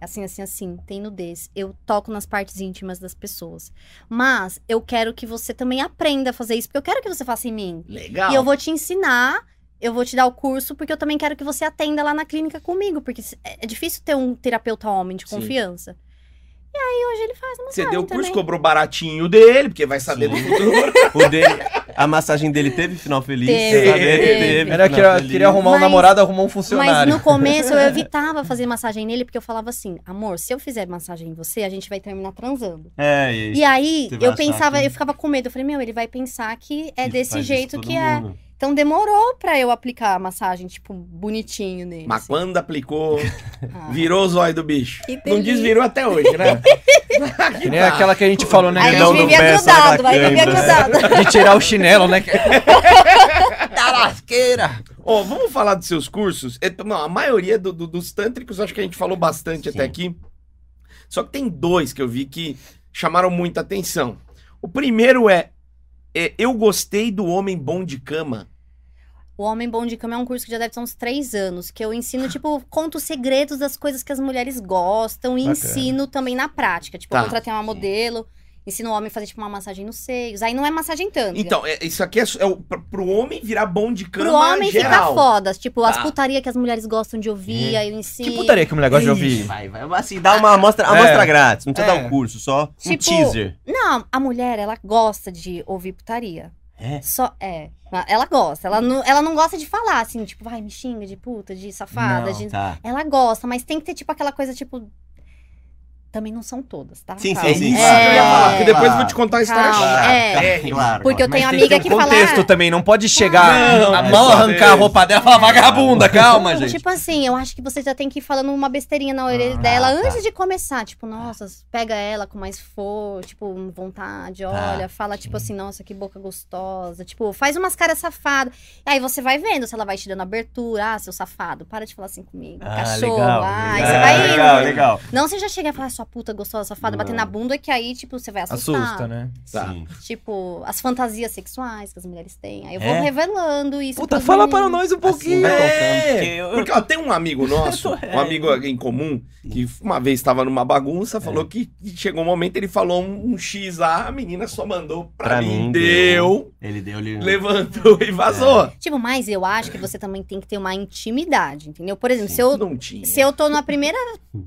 É Assim, assim, assim, tem nudez. Eu toco nas partes íntimas das pessoas. Mas eu quero que você também aprenda a fazer isso, porque eu quero que você faça em mim. Legal. E eu vou te ensinar, eu vou te dar o curso, porque eu também quero que você atenda lá na clínica comigo, porque é é difícil ter um terapeuta homem de Sim. confiança. E aí hoje ele faz uma Você deu o curso, também. cobrou baratinho dele, porque vai saber do Sim. futuro. *laughs* O dele, a massagem dele teve final feliz. Teve, dele teve. Era que feliz. queria arrumar um Mas- namorado, arrumou um Mas funcionário. no começo eu *laughs* evitava fazer massagem nele, porque eu falava assim, amor, se eu fizer massagem em você, a gente vai terminar transando. É, e, E aí eu pensava, que- eu ficava com medo. Eu falei, meu, ele vai pensar que é que desse jeito que é. Então demorou pra eu aplicar a massagem, tipo, bonitinho nele. Mas assim. quando aplicou, *laughs* Ah. virou o zóio do bicho. Não desvirou até hoje, né? *laughs* Que nem aquela que a gente falou, né? Aí a gente vivia grudado, vai vivia grudado. De tirar o chinelo, né? *laughs* da lasqueira. Ó, vamos falar dos seus cursos? É, Não, a maioria do- do- dos tântricos, acho que a gente falou bastante Sim. até aqui. Só que tem dois que eu vi que chamaram muita atenção. O primeiro é, é, Eu gostei do homem bom de cama. O Homem Bom de Cama é um curso que já deve ter uns três anos, que eu ensino, tipo, conto os segredos das coisas que as mulheres gostam e Bacana. ensino também na prática. Tipo, Tá. eu contratei uma modelo, ensino o homem a fazer, tipo, uma massagem nos seios. Aí não é massagem tântrica. Então, é- isso aqui é, é o, pra- pro homem virar bom de cama Pro homem geral. ficar foda. Tipo, as Tá. putaria que as mulheres gostam de ouvir, É. aí eu ensino. Que putaria que o mulher gosta de ouvir. Vai, vai, assim, dá uma amostra, É. amostra grátis. Não precisa É. dar um curso, só um Tipo, teaser. Não, a mulher, ela gosta de ouvir putaria. É? Só, é. Ela gosta. Ela não, ela não gosta de falar, assim, tipo, vai, me xinga de puta, de safada, Não. de... Tá. Ela gosta, mas tem que ter, tipo, aquela coisa, tipo... Também não são todas, tá? Sim, Calma. É sim, sim. que eu ia falar, porque depois eu vou Claro. te contar a história Calma, chata. é. Claro. Porque eu Mas tenho tem amiga ter que um fala. contexto "Ah, também, não pode chegar, Não, a mas mão arrancar a roupa dela e falar vagabunda, calma, gente. Tipo assim, eu acho que você já tem que ir falando uma besteirinha na orelha Ah, dela tá. antes de começar. Tipo, nossa, pega ela com mais for, tipo, vontade, Tá. olha, fala tipo assim, nossa, que boca gostosa. Tipo, faz umas caras safadas. Aí você vai vendo se ela vai te dando abertura. Ah, seu safado, para de falar assim comigo. Ah, Cachorro, legal, ai, legal, você vai indo. legal, legal. Não você já chega a falar sua puta gostosa, safada, bater na bunda, que aí, tipo, você vai assustar. Assusta, né? Tá. Sim. Tipo, as fantasias sexuais que as mulheres têm. Aí eu vou É? revelando isso. Puta, pros fala meninos. para nós um Assim, pouquinho. vai É, porque eu- Porque ó, tem um amigo nosso, tô *laughs* um amigo em comum, que uma vez estava numa bagunça, falou que que chegou um momento, ele falou um, um X lá, a menina só mandou pra, Pra mim, mim, deu, Ele deu ali. levantou e vazou. Tipo, mas eu acho que você também tem que ter uma intimidade, entendeu? Por exemplo, Sim. se eu, Não tinha. se eu tô na primeira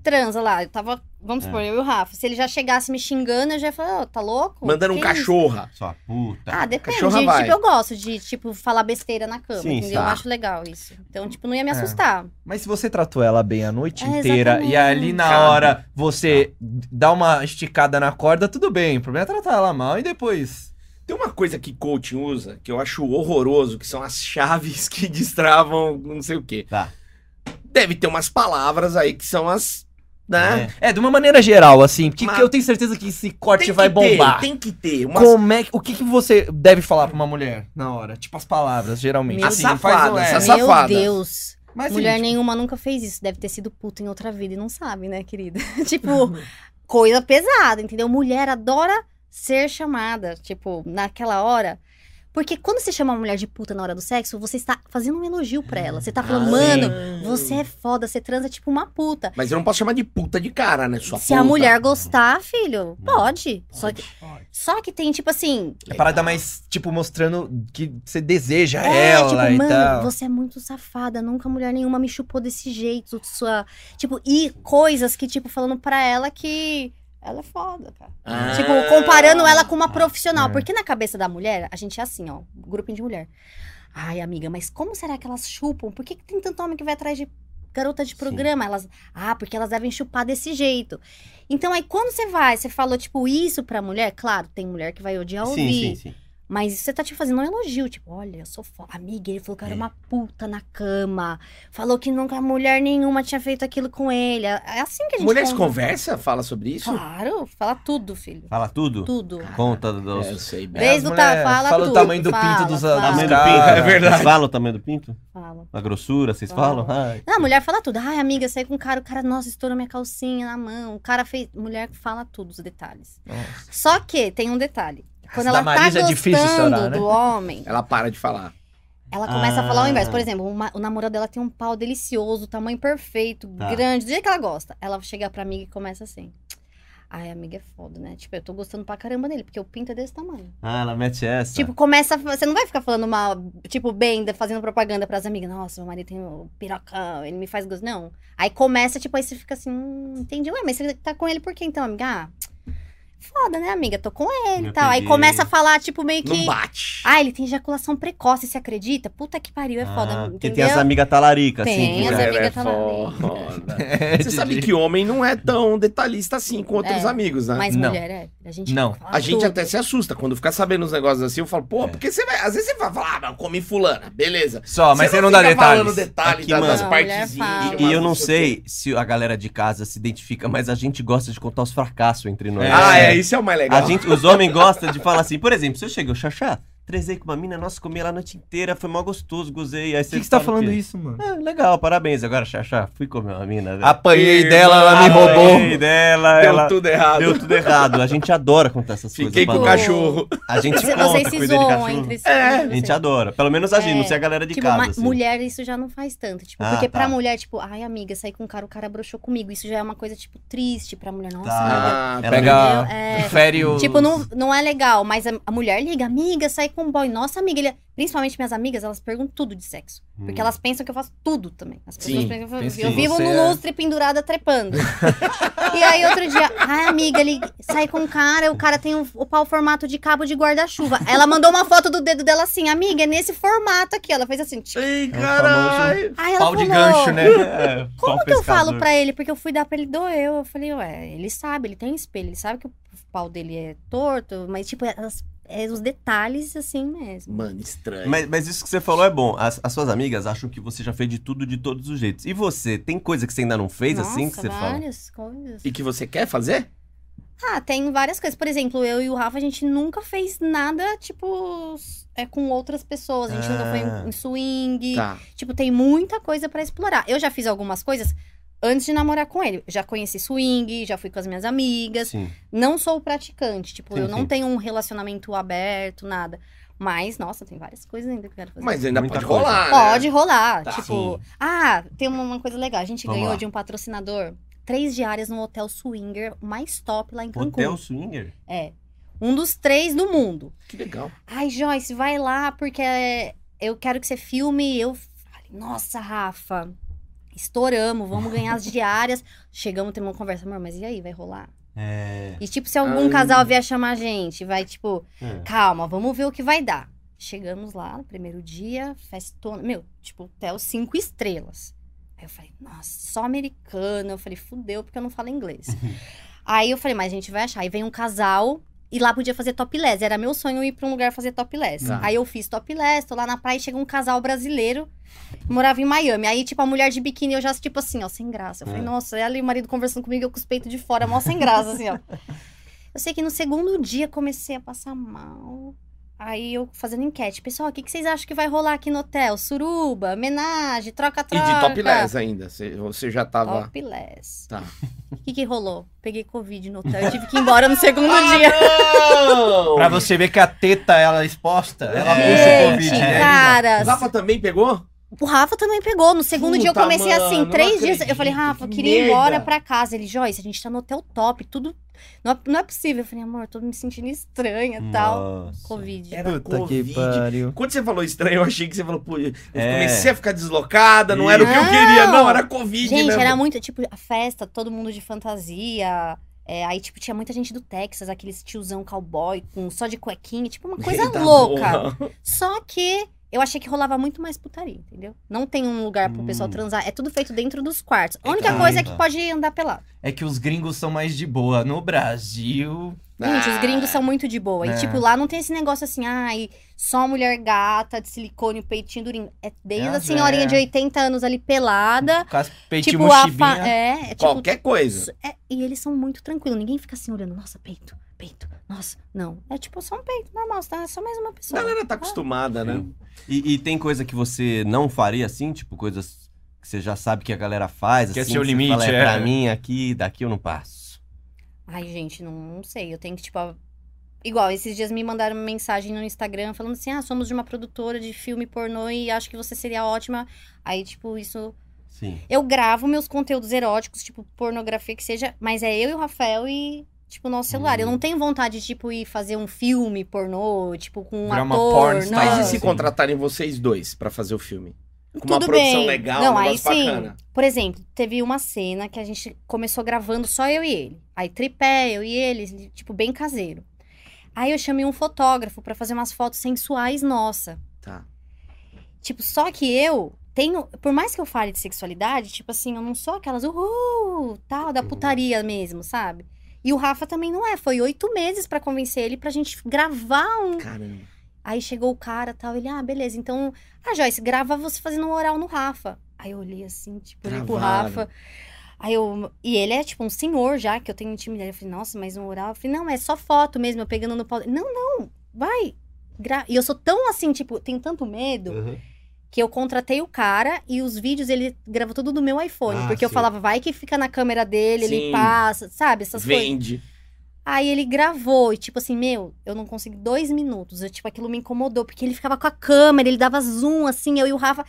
transa lá, eu tava, vamos É. supor, eu e o Rafa, se ele já chegasse me xingando, eu já ia falar, ô, tá louco? Mandando um Que cachorra. Sua puta. Ah, depende. Cachorra vai. Tipo, eu gosto de, tipo, falar besteira na cama, Sim, entendeu? tá. Eu acho legal isso. Então, tipo, não ia me É. assustar. Mas se você tratou ela bem a noite É, inteira e exatamente. ali na Cabe. hora você dá uma esticada na corda, tudo bem. O problema é tratar ela mal e depois. Tem uma coisa que coaching usa, que eu acho horroroso, que são as chaves *laughs* que destravam não sei o quê. Tá. Deve ter umas palavras aí que são as... Né? É, de uma maneira geral, assim, porque Mas- eu tenho certeza que esse corte Tem vai que ter, bombar. tem que ter. Umas... Como é que, o que, que você deve falar pra uma mulher na hora? Tipo as palavras, geralmente. Meu As Assim, um- é. Meu safadas. Deus. Mas, Mulher tipo, nenhuma nunca fez isso. Deve ter sido puta em outra vida e não sabe, né, querida? *laughs* tipo, coisa pesada, entendeu? Mulher adora ser chamada, tipo, naquela hora. Porque quando você chama uma mulher de puta na hora do sexo, você está fazendo um elogio pra ela. Você tá falando, Ah, mano, sim. você é foda, você transa tipo uma puta. Mas eu não posso chamar de puta de cara, né? Sua Se puta. a mulher gostar, filho, Não. pode. Só que, só que tem, tipo assim. É parada mais, tipo, mostrando que você deseja É, ela tipo, e mano, tal. você é muito safada, nunca mulher nenhuma me chupou desse jeito, sua, tipo, e coisas que tipo falando pra ela que ela é foda, cara. Ah. Tipo, comparando ela com uma profissional, é. porque na cabeça da mulher, a gente é assim, ó, grupinho de mulher. Ai, amiga, mas como será que elas chupam? Por que, que tem tanto homem que vai atrás de garota de Sim. programa? Elas, ah, porque elas devem chupar desse jeito. Então aí quando você vai, você falou tipo isso pra mulher, claro, tem mulher que vai odiar ouvir. Sim, sim, sim. Mas você tá te fazendo um elogio, tipo, olha, eu sou foda. Amiga, ele falou que eu era É. uma puta na cama. Falou que nunca mulher nenhuma tinha feito aquilo com ele. É é assim que a gente Mulheres conta. conversa, fala sobre isso? Claro, fala tudo, filho. Fala tudo? Tudo. Conta dos. É, eu sei bem. Desde o tá, fala fala o tudo. tamanho do fala, pinto dos- fala, dos Tamanho do pinto. É verdade. Falam o tamanho do pinto? fala. A grossura, vocês Fala. falam? Ai. Não, a mulher fala tudo. Ai, amiga, saí com um cara, o cara, nossa, estourou minha calcinha na mão. O cara fez. Mulher fala tudo, os detalhes. Nossa. Só que tem um detalhe. Quando da ela tá Marisa é gostando difícil estourar, né? do homem, Ela para de falar. Ela começa a falar o inverso. Por Ah. exemplo, uma- o namorado dela tem um pau delicioso, tamanho perfeito, Tá. grande, do jeito que ela gosta. Ela chega pra amiga e começa assim. Ai, amiga é foda, né? Tipo, eu tô gostando pra caramba dele, porque o pinto é desse tamanho. Ah, ela mete essa. Tipo, começa. a- Você não vai ficar falando mal, tipo, bem, da- fazendo propaganda pras amigas. Nossa, meu marido tem um pirocão, ele me faz gosto. Não. Aí começa, tipo, aí você fica assim, hum, entendi. Ué, mas você tá com ele por quê então, amiga? Ah, foda, né, amiga? Tô com ele e tal. Aí peguei. começa a falar, tipo, meio Não que. bate. Ah, ele tem ejaculação precoce, você acredita? Puta que pariu, é foda. Ah, porque entendeu? tem as amigas talaricas, assim. Tem, que as amigas é tá lá. foda. *laughs* É, Você sabe que homem não é tão detalhista assim com outros É, amigos, né? Mas Não. mulher é. A gente Não. A gente tudo. até se assusta quando fica sabendo uns negócios assim. Eu falo, pô, porque você vai. Às vezes você vai falar, ah, mas eu comi fulana, beleza. Só, mas você não dá fica detalhes. falando detalhes É que, da- mano, das Não, partezinhas. E, e eu não sei se a galera de casa se identifica, mas a gente gosta de contar os fracassos entre nós. Ah, é, isso é o mais legal. A gente, os homens gostam de falar assim, por exemplo, se eu chego, Xaxá, tresei com uma mina, nossa, comi ela a noite inteira, foi mó gostoso, gozei. Aí Por que, que você tá falando quê? isso, mano? É, legal, parabéns. Agora, Xaxá, fui comer uma mina. velho. Apanhei Ih, dela, ela me roubou. Apanhei dela, Deu ela tudo errado. deu tudo errado. A gente adora contar essas Fiquei coisas. com o cachorro. A gente Você- conta, Vocês se zoam cachorro. entre si. É, A gente adora. Pelo menos a gente, É. não sei a galera de Tipo, casa. assim. mulher isso já não faz tanto. Tipo, Ah, porque tá. pra mulher, tipo, ai, amiga, saí com um cara, o cara broxou comigo. Isso já é uma coisa, tipo, triste pra mulher. Nossa, Tá. amiga. Ah, Ela Pega, É. fere o... Tipo, não, não é legal, mas a, a mulher liga, amiga, saí com um boy. Nossa, amiga, ele é... principalmente minhas amigas, elas perguntam tudo de sexo. Porque Hum. elas pensam que eu faço tudo também. As pessoas Sim, pensam que eu, pensa eu vivo no é- lustre pendurada trepando. e aí outro dia, ai amiga, ele sai com um cara, o cara tem o, o pau formato de cabo de guarda-chuva. Ela mandou uma foto do dedo dela assim, amiga, é nesse formato aqui. Ela fez assim. Ei, É caralho. Aí ela Pau de falou, gancho, né? É, Como pau que eu falo pra ele? Porque eu fui dar pra ele doeu. Eu falei, ué, ele sabe, ele tem espelho, ele sabe que o pau dele é torto, mas tipo, é, as- é os detalhes assim mesmo. Mano, estranho. Mas, mas isso que você falou é bom. As, as suas amigas acham que você já fez de tudo de todos os jeitos. E você, tem coisa que você ainda não fez assim que Nossa, você fala? várias coisas. E que você quer fazer? Ah, tem várias coisas. Por exemplo, eu e o Rafa, a gente nunca fez nada, tipo, é, com outras pessoas. A gente nunca foi Ah. em, em swing. Tá. Tipo, tem muita coisa pra explorar. Eu já fiz algumas coisas antes de namorar com ele. Já conheci swing, já fui com as minhas amigas. Sim. Não sou praticante, tipo, Sim, eu não sim. tenho um relacionamento aberto, nada. Mas, nossa, tem várias coisas ainda que eu quero fazer. Mas ainda Muita pode coisa. rolar, né? Pode rolar. Tá. tipo, Sim. ah, tem uma, uma coisa legal. A gente Vamos ganhou lá. de um patrocinador três diárias no hotel swinger mais top lá em Cancún. Hotel Swinger? É. Um dos três do mundo. Que legal. Ai, Joyce, vai lá, porque eu quero que você filme. Eu falei, nossa, Rafa, estouramos, vamos ganhar as diárias. *laughs* Chegamos, temos uma conversa, amor, mas e aí, vai rolar? É. E tipo, se algum Ah. casal vier chamar a gente, vai tipo, é. calma, vamos ver o que vai dar. Chegamos lá no primeiro dia, festona, meu, tipo, hotel cinco estrelas. Aí eu falei, nossa, só americano. Eu falei, fudeu, porque eu não falo inglês. *laughs* Aí eu falei, mas a gente vai achar. Aí vem um casal e lá podia fazer topless. Era meu sonho ir pra um lugar fazer topless. Tá. Aí eu fiz topless, tô lá na praia e chega um casal brasileiro, morava em Miami. Aí, tipo, a mulher de biquíni, eu já, tipo assim, ó, sem graça. Eu falei, É. nossa, ela e o marido conversando comigo, eu com os peitos de fora, mó sem graça, assim, ó. *laughs* Eu sei que no segundo dia comecei a passar mal. Aí eu fazendo enquete. Pessoal, o que, que vocês acham que vai rolar aqui no hotel? Suruba, homenagem, E troca-troca. de topless ainda. Você, já tava. Topless. Tá. O que, que rolou? Peguei Covid no hotel. Eu tive que ir embora no segundo *laughs* dia. Não! Pra você ver que a teta, ela é exposta, ela puxa o Gente, Covid. né? cara. O Rafa também pegou? O Rafa também pegou. No segundo dia eu Puta, comecei mano, assim, não três dias. Eu falei, Rafa, eu que queria ir embora merda. pra casa. Ele, Joyce, a gente tá no hotel top, tudo. Não é, não é possível. Eu falei, amor, tô me sentindo estranha e tal. Covid. Era Puta Covid. que pariu. Quando você falou estranho, eu achei que você falou, pô, eu É. comecei a ficar deslocada, não era o que eu Não. queria, não, era Covid Gente, mesmo. era muito, tipo, a festa, todo mundo de fantasia. É, aí, tipo, tinha muita gente do Texas, aqueles tiozão cowboy, com só de cuequinha, tipo, uma *laughs* coisa Eita louca. porra. Só que eu achei que rolava muito mais putaria, entendeu? Não tem um lugar pro pessoal Hum. transar. É tudo feito dentro dos quartos. A É única coisa é que pode andar pelado. É que os gringos são mais de boa. No Brasil. Gente, os Ah, gringos são muito de boa. É. E, tipo, lá não tem esse negócio assim, ai, só mulher gata, de silicone, o peitinho durinho. É desde É a senhorinha véia. de 80 anos ali pelada. Com as peitinho Tipo, a fa... É, é tipo, Qualquer coisa. É, e eles são muito tranquilos. Ninguém fica assim olhando, nossa, peito, peito, nossa. Não. É tipo só um peito normal, você tá? É só mais uma A pessoa. galera tá acostumada, né? E, e tem coisa que você não faria assim? Tipo, coisas que você já sabe que a galera faz, Que é assim, seu você limite, fala, é é. pra mim aqui, daqui eu não passo. Ai, gente, não, não sei. Eu tenho que, tipo. a- Igual, esses dias me mandaram uma mensagem no Instagram falando assim: ah, somos de uma produtora de filme pornô e acho que você seria ótima. Aí, tipo, isso. Sim. Eu gravo meus conteúdos eróticos, tipo, pornografia que seja, mas é eu e o Rafael e. Tipo, nosso celular. Eu Hum. não tenho vontade de, tipo, ir fazer um filme pornô, tipo, com um Virar uma ator. porn não. Mas e se contratarem vocês dois pra fazer o filme? Com uma Tudo produção bem. legal, não, um aí sim. bacana. Por exemplo, teve uma cena que a gente começou gravando só eu e ele. Aí tripé, eu e ele, tipo, bem caseiro. Aí eu chamei um fotógrafo pra fazer umas fotos sensuais, nossa. Tá. Tipo, só que eu tenho. Por mais que eu fale de sexualidade, tipo assim, eu não sou aquelas uhul, tal, da Uhum. putaria mesmo, sabe? E o Rafa também não é. Foi oito meses pra convencer ele pra gente gravar um. Caramba. Aí chegou o cara tal, ele, ah, beleza, então. Ah, Joyce, grava você fazendo um oral no Rafa. Aí eu olhei assim, tipo, olhei pro. Rafa. Aí eu. E ele é tipo um senhor já, que eu tenho intimidade. Eu falei, nossa, mas um oral. Eu falei, não, é só foto mesmo, eu pegando no pau. Não, não, vai. Gra... E eu sou tão assim, tipo, tenho tanto medo que eu contratei o cara e os vídeos ele grava tudo do meu iPhone. Ah, porque eu sim. falava, vai que fica na câmera dele, Sim. ele passa, sabe? Essas coisas. Vende. Aí ele gravou e, tipo assim, meu, eu não consegui dois minutos. Eu, tipo, aquilo me incomodou, porque ele ficava com a câmera, ele dava zoom, assim, eu e o Rafa.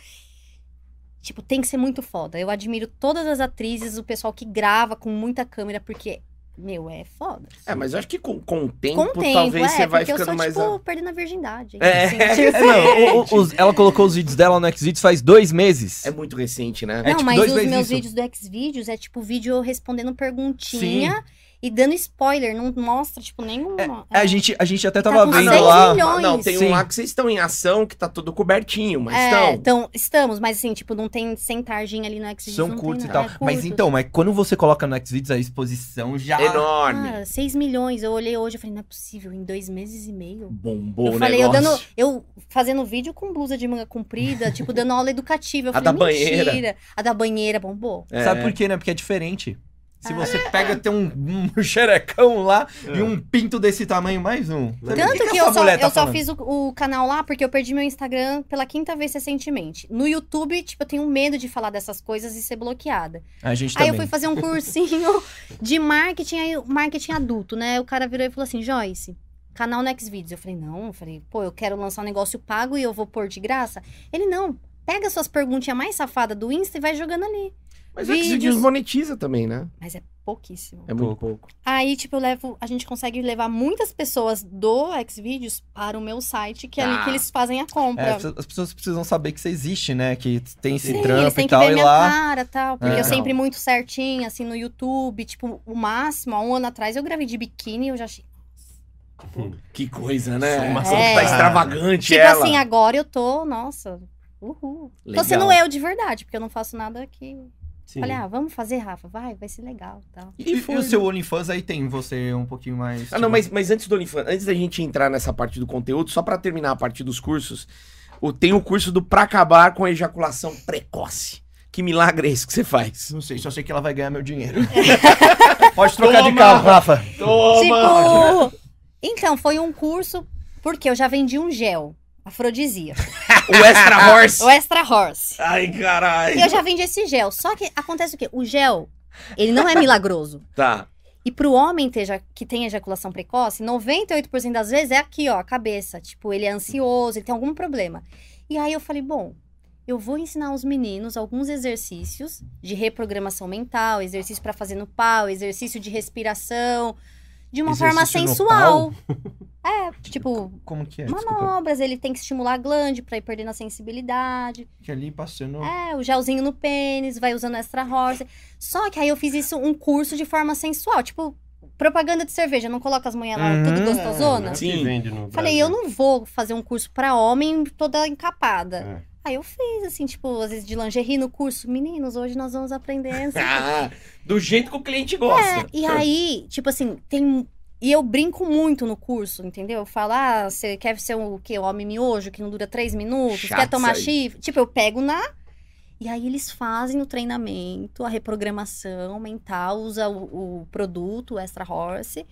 Tipo, tem que ser muito foda. Eu admiro todas as atrizes, o pessoal que grava com muita câmera, porque meu, é foda. É, mas eu acho que com, com o tempo, Com o tempo, talvez é, você vai porque eu ficando sou, mais. tipo, perdendo a virgindade. É. assim, É, *laughs* tipo- É, não, o- o- os- ela colocou os vídeos dela no Xvideos faz dois meses. É muito recente, né? É Não, tipo mas dois os meus isso. vídeos do Xvideos é tipo vídeo eu respondendo perguntinha e dando spoiler, não mostra, tipo, nenhuma. É, a, gente, a gente até Tá tava com vendo lá. milhões. Não, tem Sim. um lá que vocês estão em ação que tá tudo cobertinho, mas É, estão. então, estamos, mas assim, tipo, não tem centagem ali no Xvideos. São não curtos e tem tal. nada. É, Mas curtos. então, mas quando você coloca no Xvideos a exposição já. Enorme. Ah, 6 milhões. Eu olhei hoje e falei, não é possível, em dois meses e meio. Bombou eu falei, eu dando. Eu fazendo vídeo com blusa de manga comprida, tipo, dando aula educativa. Eu *laughs* A falei, da banheira. mentira. A da banheira bombou. É. Sabe por quê, né? Porque é diferente. Se você pega, tem um, um *laughs* xerecão lá e um pinto desse tamanho, mais um. Tanto que, essa eu, só, tá eu só fiz o, o canal lá porque eu perdi meu Instagram pela quinta vez recentemente. No YouTube, tipo, eu tenho medo de falar dessas coisas e ser bloqueada. A gente Aí também. eu fui fazer um cursinho *laughs* de marketing, aí, marketing adulto, né? O cara virou e falou assim, Joyce, canal no Xvideos. Eu falei, não, eu falei, pô, eu quero lançar um negócio pago e eu vou pôr de graça. Ele, não, pega suas perguntinhas mais safadas do Insta e vai jogando ali. Mas o vídeos. Xvideos monetiza também, né? Mas é pouquíssimo. É muito pouco. Aí, tipo, eu levo, a gente consegue levar muitas pessoas do Xvideos para o meu site, que é ali Ah. que eles fazem a compra. É, as pessoas precisam saber que você existe, né? Que tem esse Sim, trampo eles têm e que tal, ver e minha lá. cara e tal. Porque É. eu sempre muito certinho, assim, no YouTube. Tipo, o máximo, há um ano atrás, eu gravei de biquíni e eu já achei. Que coisa, né? Uma Tá É. extravagante Tipo ela. assim, agora eu tô, nossa, uhul. Legal. Tô sendo eu de verdade, porque eu não faço nada que. Sim. Falei, ah, vamos fazer, Rafa, vai, vai ser legal tal. E, e foi, o seu OnlyFans aí tem você um pouquinho mais. Ah, não, tipo, mas, mas antes do OnlyFans, antes da gente entrar nessa parte do conteúdo, só pra terminar a parte dos cursos, o, tem o curso do Pra Acabar com a Ejaculação Precoce. Que milagre é esse que você faz? Não sei, só sei que ela vai ganhar meu dinheiro. *laughs* Pode trocar de Toma! carro, Rafa. Tipo. Então, foi um curso, porque eu já vendi um gel, afrodisíaco, *laughs* O Extra *laughs* Horse. o Extra Horse. Ai, caralho. E eu já vendi esse gel. Só que acontece o quê? O gel, ele não é milagroso. *laughs* Tá. E pro homem ter, que tem ejaculação precoce, 98% das vezes é aqui, ó, a cabeça. Tipo, ele é ansioso, ele tem algum problema. E aí eu falei, bom, eu vou ensinar os meninos alguns exercícios de reprogramação mental, exercício pra fazer no pau, exercício de respiração, de uma forma sensual. *laughs* É, tipo, Como que é? Desculpa. manobras, ele tem que estimular a glande pra ir perdendo a sensibilidade. Que ali passando. É, o gelzinho no pênis, vai usando extra horse. Só que aí eu fiz isso um curso de forma sensual, tipo propaganda de cerveja, não coloca as mulheres lá Uhum. tudo gostosona. Que Sim. vende no Falei, eu não vou fazer um curso pra homem toda encapada. É. Aí eu fiz, assim, tipo, às vezes de lingerie no curso. Meninos, hoje nós vamos aprender. assim. *laughs* Ah, do jeito que o cliente gosta. É, e aí, tipo assim, tem. E eu brinco muito no curso, entendeu? Eu falo, ah, você quer ser o quê? O homem miojo que não dura três minutos? Chato quer tomar chifre? Tipo, eu pego na. E aí eles fazem o treinamento, a reprogramação mental, usa o, o produto, o Extra Horse.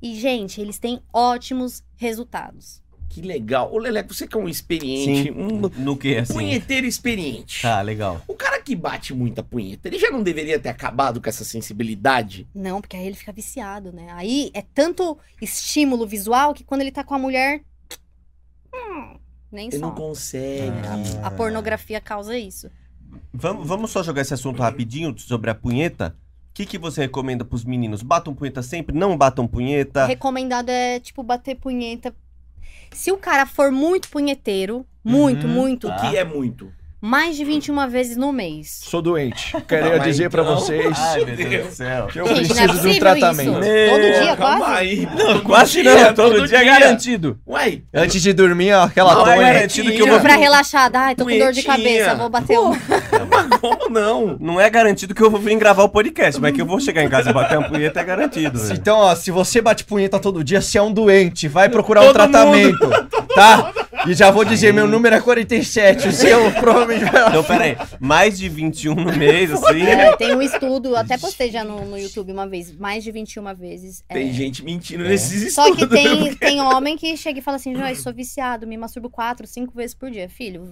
E, gente, eles têm ótimos resultados. Que legal. Ô, Leleco, você que é um experiente, Sim. um No que, assim? punheteiro experiente. Tá, legal. O cara que bate muita punheta, ele já não deveria ter acabado com essa sensibilidade? Não, porque aí ele fica viciado, né? Aí é tanto estímulo visual que quando ele tá com a mulher. hum, nem Ele só. não consegue. A, a pornografia causa isso. Vamos, vamos só jogar esse assunto rapidinho sobre a punheta? O que, que você recomenda pros meninos? Batam punheta sempre? Não batam punheta? Recomendado é, tipo, bater punheta. Se o cara for muito punheteiro, muito, Uhum, muito, O que é muito? Mais de 21 vezes no mês. Sou doente. Queria dizer pra então- vocês Ai, meu Deus do céu. que eu Gente, é preciso de um tratamento. Meu, Todo dia, Calma quase? aí. Não, quase não. Todo, dia, é garantido. Ué, Antes de dormir, ó, aquela Não, é tonha. garantido que eu vou... Pra relaxar, ai, tô com dor de cabeça, vou bater um. *laughs* mas como não? Não é garantido que eu vou vir gravar o podcast, mas que eu vou chegar em casa e bater uma punheta é garantido. Então, ó, se você bate punheta todo dia, você é um doente. Vai procurar um Todo tratamento, *laughs* tá? E já vou dizer, meu número é 47, o seu *laughs* provavelmente vai lá. Então, pera aí. Mais de 21 no mês, assim. É, tem um estudo, até postei já no, no YouTube uma vez, mais de 21 vezes. é. Tem gente mentindo nesses Só que estudos. tem, tem homem que chega e fala assim, Joyce, sou viciado, me masturbo quatro, cinco vezes por dia. Filho,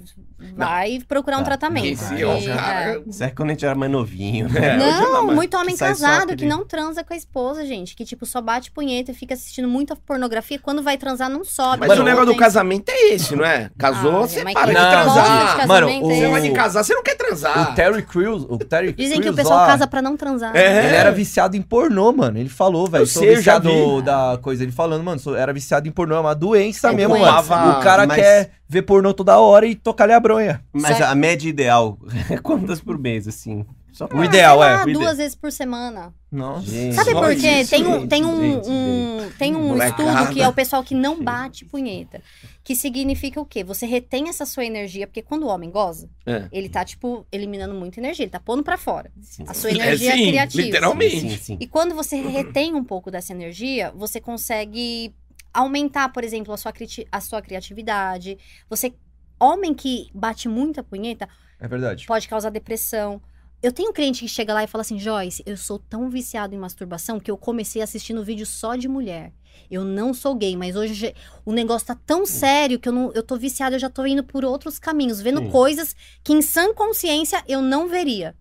vai procurar um Tá. tratamento. Esse é o porque, cara... Isso é quando a gente era mais novinho. É, hoje Não, não, mas muito homem que casado que não transa com a esposa, gente. Que, tipo, só bate punheta e fica assistindo muita pornografia. Quando vai transar, não sobe. Mas o negócio Não do casamento é esse, não é? Casou, Ah, você para de Não, transar. Mano, o- Você esse? vai de casar, você não quer transar. O Terry Crews, o Terry Dizem que o Crews pessoal lá, casa pra não transar. É. Ele era viciado em pornô, mano. Ele falou, velho. Eu Sou sei, viciado vi. da coisa. Ele falando, mano, sou- era viciado em pornô. É uma doença É mesmo, doença. mano. O cara Mas- quer ver pornô toda hora e tocar-lhe a bronha. Mas Certo. a média ideal *laughs* é quantas por mês, assim? Só O ideal é. o ide- duas vezes por semana. Nossa. Gente. Sabe por quê? isso, Tem um, gente, tem um, gente, um- tem um Molecada. estudo que é o pessoal que não bate punheta. Que significa o quê? Você retém essa sua energia, porque quando o homem goza, É. ele tá, tipo, eliminando muita energia, ele tá pondo pra fora. Sim, A sua É, energia sim, criativa. literalmente. Sim, sim. E quando você retém um pouco dessa energia, você consegue aumentar, por exemplo, a sua, a sua criatividade. Você. Homem que bate muita punheta É verdade. pode causar depressão. Eu tenho um cliente que chega lá e fala assim: Joyce, eu sou tão viciado em masturbação que eu comecei assistindo vídeo só de mulher. Eu não sou gay, mas hoje o negócio tá tão sério que eu, não, eu tô viciado, eu já tô indo por outros caminhos, vendo Sim. coisas que em sã consciência eu não veria.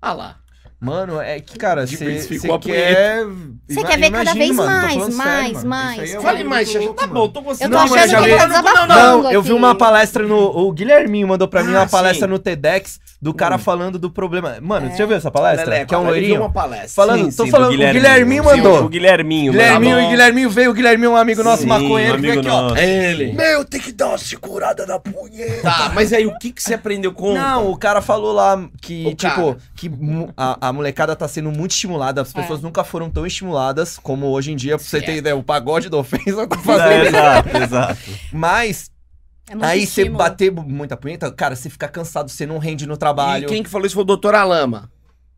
Ah lá. Mano, é que, cara, você a quer... Você quer ver cada vez mais, mais, mais, mais. Fale mais, Xaxá. Tá bom, tô gostando. Eu tô Não, achando que ele tá Não, não, desabafando. Não, eu vi uma palestra no. O Guilherminho mandou pra mim Ah, uma palestra sim. no TEDx do cara Hum. falando do problema. Mano, É. você já viu essa palestra? Leleco, que é um loirinho. uma palestra. Falando, Sim, tô falando, o Guilherminho Sim, mandou. o Guilherminho. Guilherminho e Guilherminho veio, o Guilherminho é um amigo nosso maconheiro, um amigo aqui, ó. nosso. É ele. Meu, tem que dar uma segurada na punheta. Tá, mas aí o que, que você aprendeu com. Não, o cara falou lá que, tipo, que a, a molecada tá sendo muito estimulada. As pessoas nunca foram tão estimuladas como hoje em dia. Pra você ter Certo. ideia, o pagode da ofensa tá *laughs* É, fazendo. exato, exato. Mas, É aí você bater muita punheta, cara, você fica cansado, você não rende no E trabalho. quem que falou isso foi o doutor Alama.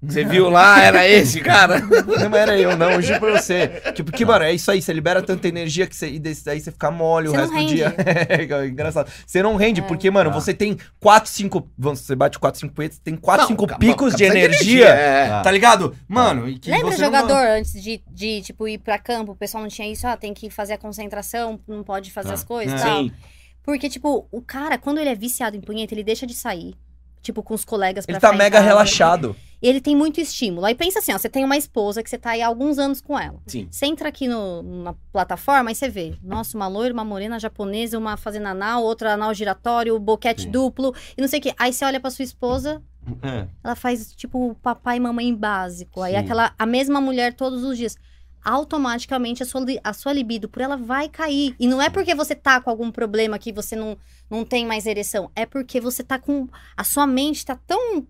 Você viu lá, era esse, cara. *laughs* Não era eu, não, eu juro pra você. Tipo, que, mano, é isso aí, você libera tanta energia que você, e desse daí você fica mole o Você não resto do dia. *laughs* É engraçado. Você não rende, É. porque, mano, Ah. você tem 4, 5. Você bate 4, 5 punhetas, tem 4, Não, 5 calma, picos de precisa energia. é. Tá ligado? Mano, e que Lembra você não- jogador antes de, de, tipo, ir pra campo? O pessoal não tinha isso, ah, tem que fazer a concentração, não pode fazer Ah. as coisas e É. tal. Sim. Porque, tipo, o cara, quando ele é viciado em punheta, ele deixa de sair. Tipo, com os colegas pra Ele tá mega casa. relaxado. E ele tem muito estímulo. Aí pensa assim, ó, você tem uma esposa que você tá aí há alguns anos com ela. Sim. Você entra aqui no, na plataforma e você vê, nossa, uma loira, uma morena japonesa, uma fazendo anal, outra anal giratório, boquete Sim. duplo, e não sei o quê. Aí você olha pra sua esposa, É. ela faz, tipo, papai e mamãe básico. Aí Sim. aquela, a mesma mulher todos os dias. Automaticamente a sua, a sua libido por ela vai cair. E não é porque você tá com algum problema que você não, não tem mais ereção. É porque você tá com. A sua mente tá tão.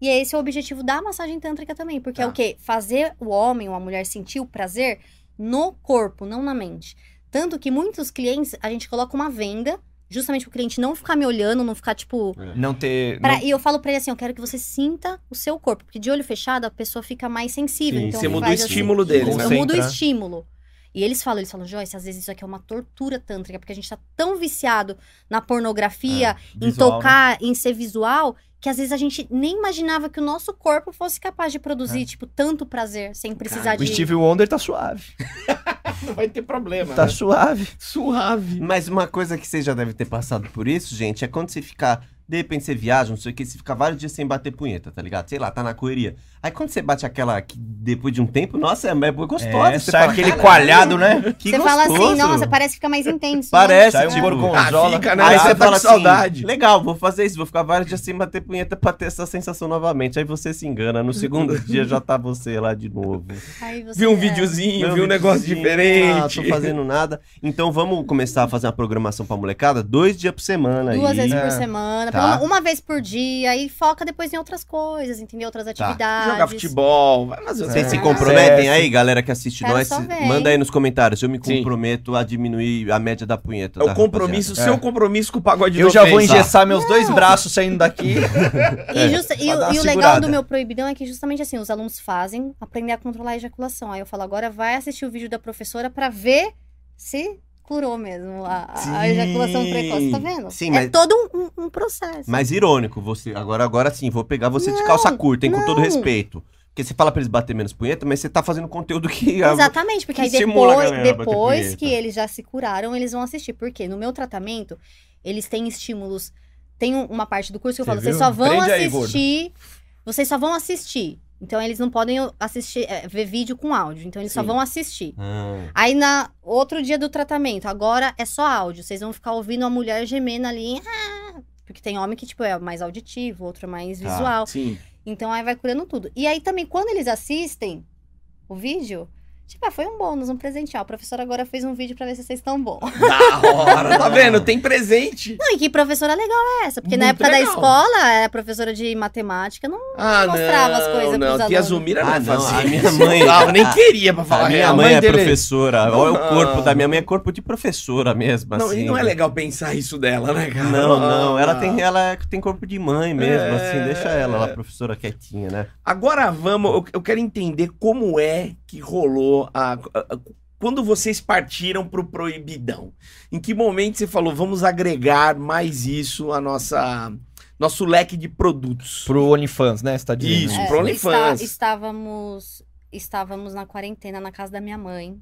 E esse é o objetivo da massagem tântrica também. Porque é Tá. o quê? Fazer o homem ou a mulher sentir o prazer no corpo, não na mente. Tanto que muitos clientes, a gente coloca uma venda, justamente pro cliente não ficar me olhando, não ficar, tipo, Não ter. Pra- não- E eu falo pra ele assim, eu quero que você sinta o seu corpo, porque de olho fechado a pessoa fica mais sensível. Sim, então Você muda o assim, estímulo deles, né? Eu mudo o estímulo. E eles falam, eles falam, Joyce, às vezes isso aqui é uma tortura tântrica, porque a gente tá tão viciado na pornografia, em visual, né? tocar, em ser visual, que às vezes a gente nem imaginava que o nosso corpo fosse capaz de É. produzir, tipo, tanto prazer, sem precisar Cara, O de... Steve Wonder tá suave. *laughs* Não vai ter problema. Tá né? suave. Suave. Mas uma coisa que você já deve ter passado por isso, gente, é quando você ficar. De repente você viaja, não sei o que, você fica vários dias sem bater punheta, tá ligado? Sei lá, tá na correria. Aí quando você bate aquela que depois de um tempo, nossa, é, é gostosa. É, você sai fala, aquele "Caralho, coalhado, né? Que Você fala assim, gostoso." nossa, parece que fica mais intenso. Parece, Sai um tipo, gorgonzola. Ah, fica, né? Aí Aí você tá fala assim, saudade. legal, vou fazer isso, vou ficar vários dias sem bater punheta pra ter essa sensação novamente. Aí você se engana, no segundo *laughs* dia já tá você lá de novo. Viu um é. videozinho, viu um negócio videozinho, diferente. Ah, tô fazendo nada. Então vamos começar a fazer uma programação pra molecada, dois dias por semana Duas aí. vezes É. por semana, Tá. pelo- uma vez por dia, e foca depois em outras coisas, entendeu? Outras atividades. Jogar futebol, vai fazer Vocês se É. comprometem aí, galera que assiste Quero nós? só se- ver, Manda hein? aí nos comentários. Eu me Sim. comprometo a diminuir a média da punheta. É da o compromisso, o rapaziada. seu compromisso com o pagode Eu do já vou ofensa. engessar meus dois braços saindo daqui. *laughs* E, justa- e pra o- uma e o legal segurada. do meu proibidão é que justamente assim, os alunos fazem aprender a controlar a ejaculação. Aí eu falo, agora vai assistir o vídeo da professora pra ver se curou mesmo a, a Sim. ejaculação precoce, tá vendo? Sim, é mas- todo um, um- processo. Mas irônico, você. Agora, agora sim, vou pegar você de Não, calça curta, hein, com todo não. respeito. Porque você fala pra eles bater menos punheta, mas você tá fazendo conteúdo que. Exatamente, porque que aí a depois, a depois que eles já se curaram, eles vão assistir. Porque no meu tratamento, eles têm estímulos. Tem um- uma parte do curso que eu Você falo, vocês só vão Prende aí, assistir. vocês só vão assistir Então eles não podem assistir, é, ver vídeo com áudio. Então eles só Sim. vão assistir. Ah, Aí na outro dia do tratamento, agora é só áudio. Vocês vão ficar ouvindo a mulher gemendo ali. "Ah", Porque tem homem que, tipo, é mais auditivo, outro é mais Tá. visual. Sim. Então aí vai curando tudo. E aí também, quando eles assistem o vídeo, tipo, ah, foi um bônus, um presente. Ah, o professor agora fez um vídeo pra ver se vocês estão bons. *laughs* Da hora, tá vendo? Tem presente. Não, e que professora legal é essa? Porque na Muito época da legal. escola, era professora de matemática, não Ah, mostrava as não, coisas não. pros alunos. Zumira não Ah, não, fazia a minha mãe- Não, nem queria pra falar a minha real. mãe, é dele- professora. Olha o corpo da minha mãe, é corpo de professora mesmo, Não, assim. e não é legal pensar isso dela, né, cara? Não, não, ela Ah. tem, ela tem corpo de mãe mesmo, É. assim, deixa ela, ela professora quietinha, né? Agora vamos, eu, eu quero entender como é que rolou a, a- a- quando vocês partiram pro proibidão. Em que momento você falou, vamos agregar mais isso a nossa nosso leque de produtos? Pro OnlyFans, né? Você tá dizendo. Isso, É, pro OnlyFans. está- estávamos, estávamos na quarentena na casa da minha mãe.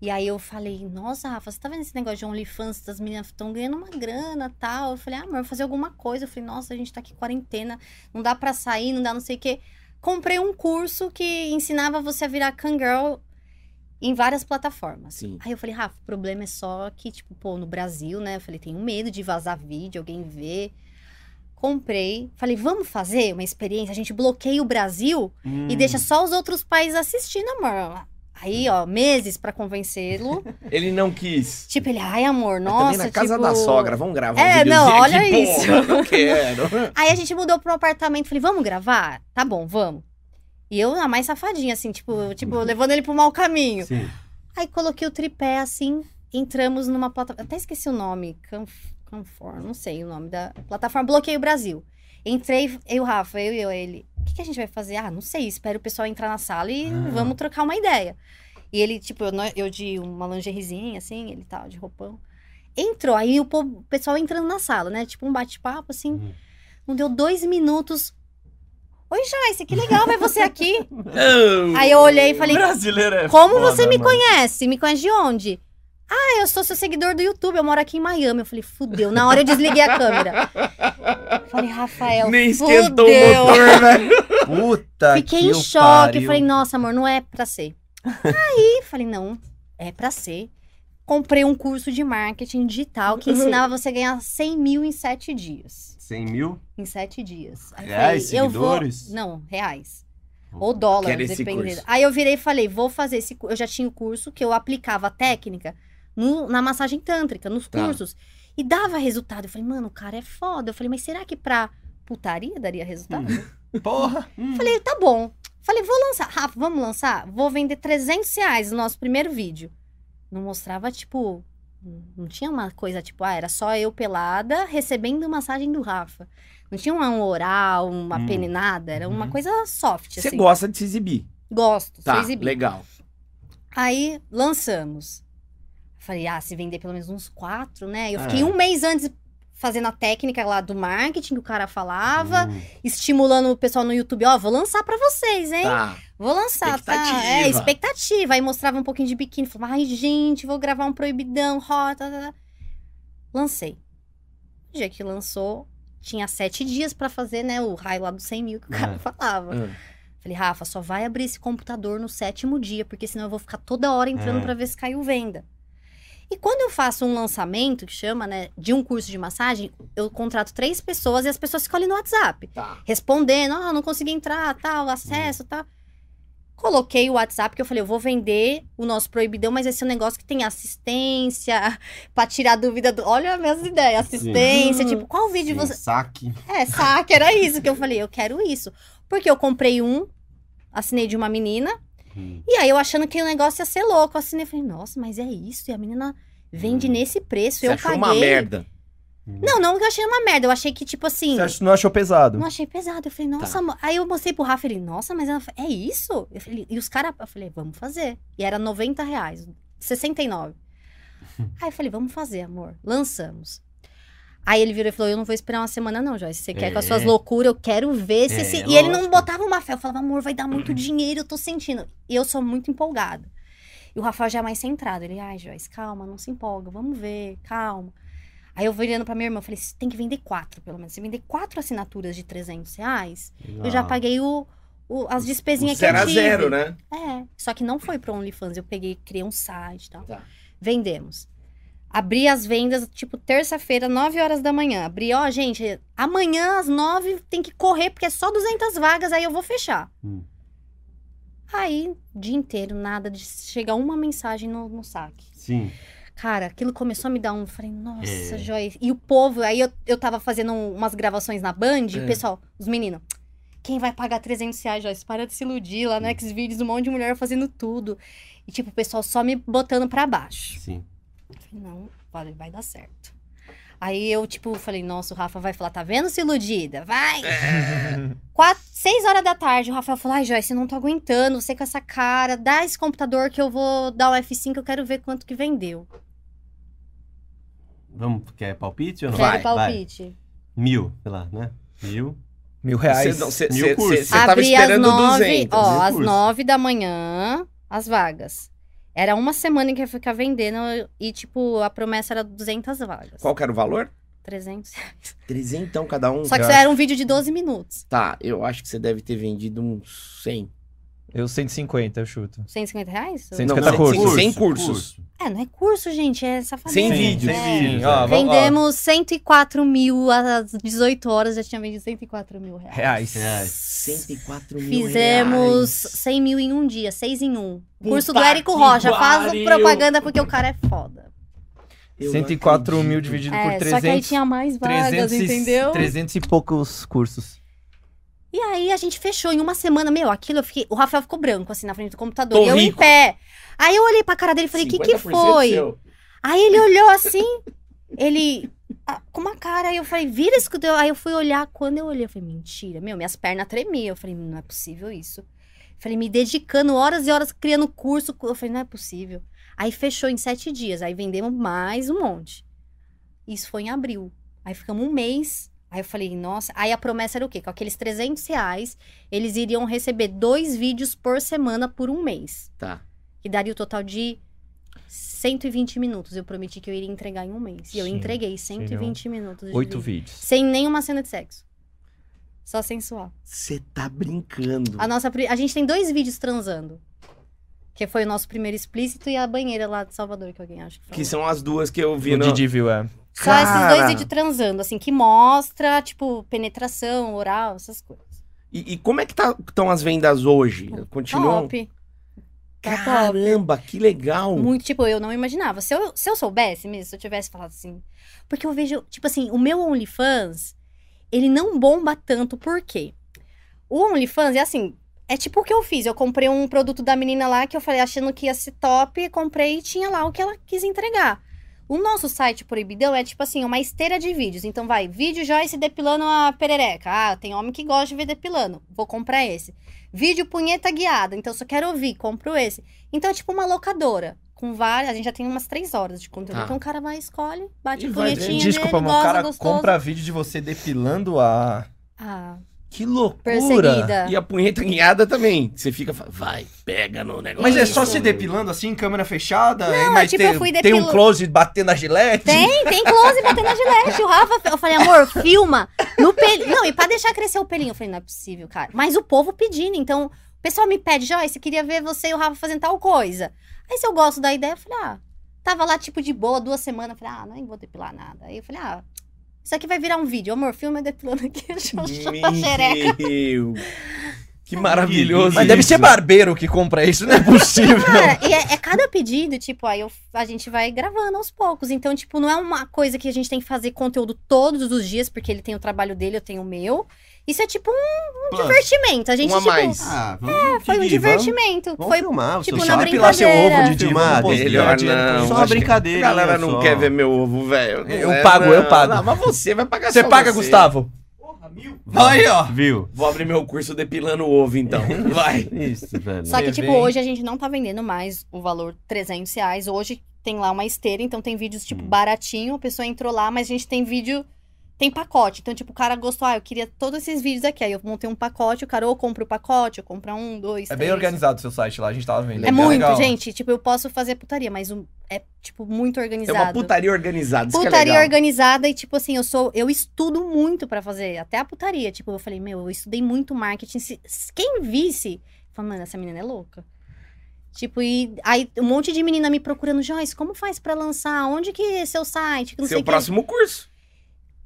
E aí eu falei, nossa, Rafa, você tá vendo esse negócio de OnlyFans? As meninas estão ganhando uma grana tal. Eu falei, ah, amor, vou fazer alguma coisa. Eu falei, nossa, a gente tá aqui em quarentena, não dá pra sair, não dá não sei o quê. Comprei um curso que ensinava você a virar Kangirl em várias plataformas. Sim. Aí eu falei, Rafa, o problema é só que, tipo, pô, no Brasil, né? Eu falei, tenho medo de vazar vídeo, alguém ver. Comprei, falei, vamos fazer uma experiência? A gente bloqueia o Brasil e Hum. deixa só os outros países assistindo, amor. Aí, ó, meses pra convencê-lo. *laughs* Ele não quis. tipo, ele, ai, amor, nossa, vendo? Na casa tipo... da sogra, vamos gravar É, um não, aqui, olha porra, isso. Eu quero. *laughs* Aí a gente mudou pro apartamento, falei, vamos gravar? Tá bom, vamos. E eu, a mais safadinha, assim, tipo, tipo levando ele pro mau caminho. Sim. Aí coloquei o tripé assim, entramos numa plataforma. Até esqueci o nome. Canfor, não sei o nome da plataforma. Bloqueei o Brasil. Entrei, eu, Rafa, eu e eu, ele. O que, que a gente vai fazer? Ah, não sei. Espero o pessoal entrar na sala e Ah. vamos trocar uma ideia. E ele, tipo, eu, não- eu de uma lingeriezinha, assim, ele tal, de roupão. Entrou, aí o, povo- o pessoal entrando na sala, né? Tipo, um bate-papo, assim. Uhum. Não deu dois minutos. Oi, Joyce, que legal ver você aqui. Não. *laughs* Aí eu olhei e falei, Brasileiro é como foda, você me mano. conhece? Me conhece de onde? Ah, eu sou seu seguidor do YouTube, eu moro aqui em Miami. Eu falei, fudeu. Na hora eu desliguei a câmera. Falei, Rafael, Nem esquentou fudeu. o motor, velho. *laughs* Puta Fiquei que em choque. pariu. Falei, nossa, amor, não é pra ser. Aí, falei, não, é pra ser. Comprei um curso de marketing digital que ensinava você a ganhar 100 mil em 7 dias. 100 mil? Em 7 dias. Aí Reais, falei, eu vou... seguidores? Não, reais. Ou dólar, Quero esse dependendo. Aí eu virei e falei, vou fazer esse curso. Eu já tinha o curso que eu aplicava a técnica no- na massagem tântrica, nos Tá. cursos. E dava resultado. Eu falei, mano, o cara é foda. Eu falei, mas será que pra putaria daria resultado? *laughs* Porra. Falei, tá bom. Falei, vou lançar. Rafa, vamos lançar? Vou vender 300 reais no nosso primeiro vídeo. Não mostrava, tipo... Não tinha uma coisa, tipo, ah, era só eu pelada recebendo massagem do Rafa. Não tinha um oral, uma Hum. peninada. Era uma Uhum. coisa soft, Você assim. gosta de se exibir. Gosto, Tá, exibir. legal. Aí, lançamos. Falei, ah, se vender pelo menos uns quatro, né? Eu fiquei É. um mês antes fazendo a técnica lá do marketing que o cara falava, Hum. estimulando o pessoal no YouTube, ó, vou lançar pra vocês, hein? Tá. Vou lançar, tá? É, expectativa. Aí mostrava um pouquinho de biquíni. Falava, ai, gente, vou gravar um proibidão, rota. Tá, tá. Lancei. No dia que lançou, tinha sete dias pra fazer, né? O raio lá dos 100 mil que o cara É. falava. Hum. Falei, Rafa, só vai abrir esse computador no sétimo dia, porque senão eu vou ficar toda hora entrando É. pra ver se caiu venda. E quando eu faço um lançamento, que chama, né, de um curso de massagem, eu contrato três pessoas e as pessoas ali no WhatsApp Tá. respondendo, ah, não consegui entrar, tal, acesso, tal. Coloquei o WhatsApp, que eu falei, eu vou vender o nosso proibidão, mas esse é um negócio que tem assistência, *laughs* pra tirar dúvida do... Olha as minhas ideias, assistência, Sim. tipo, qual vídeo Sim, você... Saque. É, saque, era isso que eu falei, eu quero isso. Porque eu comprei um, assinei de uma menina, Hum. e aí eu achando que o negócio ia ser louco, eu assinei, falei, nossa, mas é isso, e a menina vende Hum. nesse preço, Você eu achou paguei... uma merda. Não, não que eu achei uma merda, eu achei que, tipo assim... Você não achou pesado? Não achei pesado. Eu falei, Tá. nossa, amor. Aí eu mostrei pro Rafa, ele, nossa, mas ela, é isso? Eu falei, e os caras, eu falei, vamos fazer. E era 90 reais, 69. *laughs* Aí eu falei, vamos fazer, amor. Lançamos. Aí ele virou e falou, eu não vou esperar uma semana não, Joyce. Você quer com as É. suas loucuras, eu quero ver se... É, se... E ele não botava uma fé. Eu falava, amor, vai dar muito dinheiro, eu tô sentindo. E eu sou muito empolgada. E o Rafael já é mais centrado. Ele, ai, Joyce, calma, não se empolga, vamos ver, calma. Aí eu virando pra minha irmã, eu falei, você tem que vender quatro, pelo menos. Se vender quatro assinaturas de 300 reais, eu já paguei o, o- as despesinhas que Zero eu tive. zero, né? É, só que não foi pro OnlyFans. Eu peguei, criei um site e tal. Tá. Vendemos. Abri as vendas, tipo, terça-feira, 9 horas da manhã. Abri, ó, gente, amanhã às 9 tem que correr, porque é só 200 vagas, aí eu vou fechar. Hum. Aí, dia inteiro, nada de chegar uma mensagem no, no saque. Sim. Cara, aquilo começou a me dar um. Falei, nossa, É. Joyce. E o povo, aí eu, eu tava fazendo umas gravações na Band, e É. o pessoal, os meninos, quem vai pagar 300 reais, Joyce? Para de se iludir lá no Xvideos, um monte de mulher fazendo tudo. E tipo, o pessoal só me botando pra baixo. Sim. Falei, não, vai, vai dar certo. Aí eu, tipo, falei, nossa, o Rafa vai falar, tá vendo, se iludida? Vai! Quatro, seis horas da tarde, o Rafael falou, ai, Joyce, não tô aguentando, você com essa cara, dá esse computador que eu vou dar o F5, eu quero ver quanto que vendeu. Vamos, quer palpite ou não? Quero Vai, palpite. Mil, sei lá, né? Mil. Mil reais. Você tava Abri esperando às nove, 200. ó, às nove da manhã, as vagas. Era uma semana que ia ficar vendendo e, tipo, a promessa era 200 vagas. Qual que era o valor? 300. 300 então cada um. Só que isso era um vídeo de 12 minutos. Tá, eu acho que você deve ter vendido uns 100. Eu 150, eu chuto. 150 reais? 150 não, cursos. 100 cursos. É, não é curso, gente, é. Sem Sim, vídeos. Sem É. vídeos. Ó, vamos- ó, Vendemos 104 mil às 18 horas, já tinha vendido 104 mil reais. reais. Reais. 104 mil Fizemos reais. 100 mil em um dia, seis em um. Puta Curso do Érico Rocha. Faz propaganda porque o cara é foda. Eu não 104 mil dividido É, por só que aí 300. tinha mais vagas, 300 e- entendeu? 300 e poucos cursos. E aí a gente fechou em uma semana, meu, aquilo eu fiquei. O Rafael ficou branco, assim, na frente do computador. Tô e eu rico. em pé. Aí eu olhei pra cara dele e falei, o que, que 50% foi? seu. Aí ele olhou assim, ele. com uma cara, aí eu falei, vira isso que deu. Aí eu fui olhar, quando eu olhei, eu falei, mentira, meu, minhas pernas tremiam. Eu falei, não é possível isso. Falei, me dedicando horas e horas criando curso. Eu falei, não é possível. Aí fechou em sete dias. Aí vendemos mais um monte. Isso foi em abril. Aí ficamos um mês. Aí eu falei, nossa. Aí a promessa era o quê? Com aqueles 300 reais, eles iriam receber dois vídeos por semana por um mês. Tá. Que daria o total de 120 minutos. Eu prometi que eu iria entregar em um mês. E eu Sim, entreguei 120 minutos de Oito vídeo. vídeos. Sem nenhuma cena de sexo. Só sensual. Você tá brincando. A, nossa, a gente tem dois vídeos transando. Que foi o nosso primeiro explícito e a banheira lá de Salvador, que alguém acha que falou. Que são as duas que eu vi O no... Didi viu, é. Só esses Cara! dois vídeos transando, assim, que mostra, tipo, penetração, oral, essas coisas. E, e como é que estão as vendas hoje? Continuam? Top. Tá top. Caramba, que legal. Muito, tipo, eu não imaginava. Se eu, se eu soubesse mesmo, se eu tivesse falado assim. Porque eu vejo, tipo assim, o meu OnlyFans, ele não bomba tanto, por quê? O OnlyFans é assim. É tipo o que eu fiz. Eu comprei um produto da menina lá que eu falei achando que ia ser top, comprei e tinha lá o que ela quis entregar. O nosso site Proibidão é tipo assim, uma esteira de vídeos. Então vai, vídeo Joyce depilando a perereca. Ah, tem homem que gosta de ver depilando. Vou comprar esse. Vídeo punheta guiada. Então só quero ouvir, compro esse. Então é tipo uma locadora. Com várias, a gente já tem umas três horas de conteúdo. Tá. Então o cara vai, escolhe, bate E a punhetinha Desculpa, dele. O cara gostoso. compra vídeo de você depilando a. Ah, Que loucura! perseguida. E a punheta guiada também. Você fica, vai, pega no negócio. Mas é só se depilando assim, câmera fechada? Não, mas tipo, tem, eu fui tem um close batendo a gilete? Tem, tem close batendo a gilete. O Rafa, eu falei, amor, filma no pelinho. Não, e pra deixar crescer o pelinho. Eu falei, não é possível, cara. Mas o povo pedindo, então, o pessoal me pede, Joyce, queria ver você e o Rafa fazendo tal coisa. Aí se eu gosto da ideia, eu falei, ah, tava lá tipo de boa, duas semanas. Eu falei, ah, nem vou depilar nada. Aí eu falei, ah, isso aqui vai virar um vídeo. Amor, filma *laughs* eu depilando aqui a xereca. Meu, que maravilhoso. Mas deve ser isso. barbeiro que compra isso, não é possível. Cara, e é, é cada pedido, tipo, aí eu- a gente vai gravando aos poucos. Então, tipo, não é uma coisa que a gente tem que fazer conteúdo todos os dias, porque ele tem o trabalho dele, eu tenho o meu. Isso é tipo um, um divertimento. A gente, Um a tipo, mais. Ah, vamos foi um divertimento. Vamos, foi vamos filmar. tipo, na site. depilar seu brincadeira. ovo, Didi. Filmar, Melhor dinheiro pra não. Só uma que brincadeirinha A galera não só. quer ver meu ovo, velho. Eu É, pago, eu pago. Não, mas você vai pagar Você só paga, você. Gustavo? Aí, ó. Viu? Vou abrir meu curso depilando ovo, então. *laughs* Vai. Isso, velho. Só que, tipo, hoje a gente não tá vendendo mais o valor 300 reais. Hoje tem lá uma esteira, então tem vídeos, tipo, Hum. baratinho. A pessoa entrou lá, mas a gente tem vídeo tem pacote. Então, tipo, o cara gostou, ah, eu queria todos esses vídeos aqui. Aí eu montei um pacote, o cara ou compra o pacote, ou compra um, dois, É bem três. organizado o seu site lá, a gente tava vendo. É bem muito, legal. gente. Tipo, eu posso fazer putaria, mas um- é, tipo, muito É organizado. uma putaria organizada. Isso que é Putaria legal. organizada e, tipo assim, eu sou. Eu estudo muito pra fazer. Até a putaria. Tipo, eu falei, meu, eu estudei muito marketing. Se, quem visse, fala, mano, essa menina é louca. Tipo, e aí um monte de menina me procurando, Joyce, como faz pra lançar? Onde que é seu site? Que Seu o quê." próximo curso.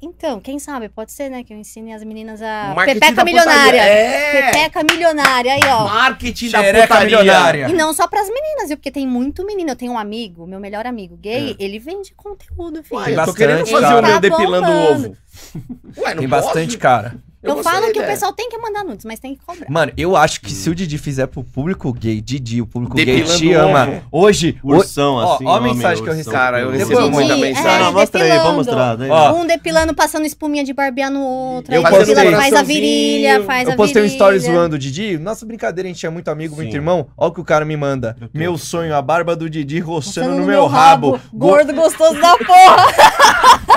Então, quem sabe? Pode ser, né? Que eu ensine as meninas a. Marketing Pepeca milionária. É. Pepeca milionária, aí, ó. Marketing da putaria. milionária. E não só pras meninas, viu? Porque tem muito menino. Eu tenho um amigo, meu melhor amigo gay, É. ele vende conteúdo, filho. Uai, eu tô bastante, querendo fazer cara. o meu Tá depilando bombando. ovo. Ué, não Tem posso? bastante, cara. Eu, gostei falo que o ideia. pessoal tem que mandar nudes, mas tem que cobrar. Mano, eu acho que se o Didi fizer pro público gay, Didi, o público gay Depilando te o ama. ovo. Hoje, ho- Ursão, ó, assim. ó a homem, mensagem que eu recebi. Cara, eu recebo eu muita. Didi, mensagem. é, Não, mostra aí, vamos mostrar. Ó, Um depilando, passando espuminha de barbear no outro. Eu aí postei. depila, faz a virilha, faz a Eu postei um virilha. story zoando o Didi. Nossa brincadeira, a gente é muito amigo, muito Sim. irmão. Olha o que o cara me manda. Eu Meu sonho, a barba do Didi roçando no meu rabo. Go- Gordo gostoso da porra. *laughs*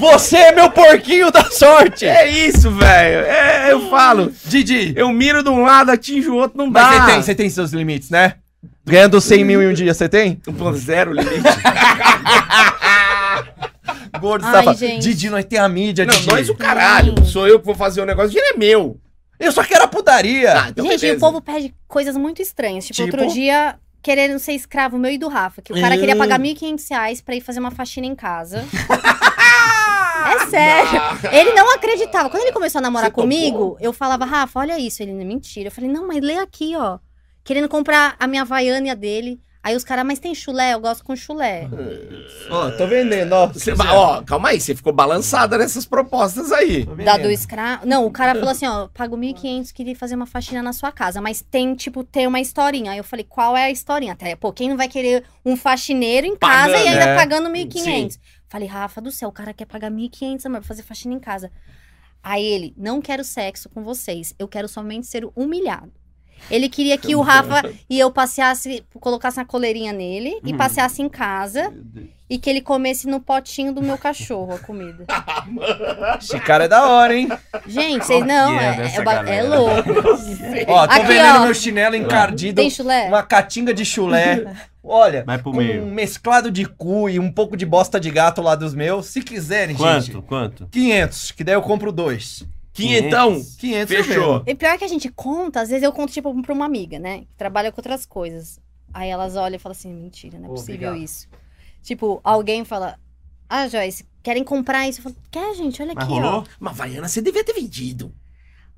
Você é meu porquinho da sorte! É isso, velho. É, eu falo. Didi! Eu miro de um lado, atinjo o outro, não dá. Mas você tem, você tem seus limites, né? Ganhando 100 mil em um dia, você tem? 1.0 limite. *laughs* Gordo, Ai, safado. gente. Didi, nós tem a mídia, não, Didi. nós o caralho. Sou eu que vou fazer o negócio, o dinheiro é meu. Eu só quero a putaria. Ah, então Gente, beleza. o povo pede coisas muito estranhas. Tipo, Tipo? outro dia, querendo ser escravo meu e do Rafa. Que o cara queria Hum. pagar 1.500 reais pra ir fazer uma faxina em casa. *laughs* é sério. *laughs* Ele não acreditava. Quando ele começou a namorar Você topou? comigo, eu falava, Rafa, olha isso. Ele, mentira. Eu falei, não, mas lê aqui, ó. Querendo comprar a minha Havaiana e a dele. Aí os caras, mas tem chulé? Eu gosto com chulé. Ó, tô vendendo, ó. Você ó, calma aí, você ficou balançada nessas propostas aí. Da do escravo. Não, o cara falou assim, ó, pago 1.500, queria fazer uma faxina na sua casa, mas tem, tipo, tem uma historinha. Aí eu falei, qual é a historinha? Até, pô, quem não vai querer um faxineiro em casa Pagando, e ainda é. pagando 1.500? Falei, Rafa do céu, o cara quer pagar 1.500, amor, pra fazer faxina em casa. Aí ele, não quero sexo com vocês, eu quero somente ser humilhado. Ele queria que o Rafa e eu passeasse, colocasse uma coleirinha nele Hum. e passeasse em casa e que ele comesse no potinho do meu cachorro a comida. *laughs* Esse cara é da hora, hein? Gente, vocês não, é é, é, é louco. *laughs* Ó, tô Aqui, vendendo ó. meu chinelo encardido. Tem chulé? Uma catinga de chulé. *laughs* Olha, Vai pro com meio. um mesclado de cu e um pouco de bosta de gato lá dos meus. Se quiserem, Quanto? gente. Quanto? 500, que daí eu compro dois. Quinhentão. 500 eu Fechou. E pior que a gente conta, às vezes eu conto, tipo, pra uma amiga, né? Que trabalha com outras coisas. Aí elas olham e falam assim, mentira, não é possível obrigado. isso. Tipo, alguém fala, ah, Joyce, querem comprar isso? Eu falo, quer, gente? Olha Mas aqui, rolou? ó. Mas Vaiana, você devia ter vendido.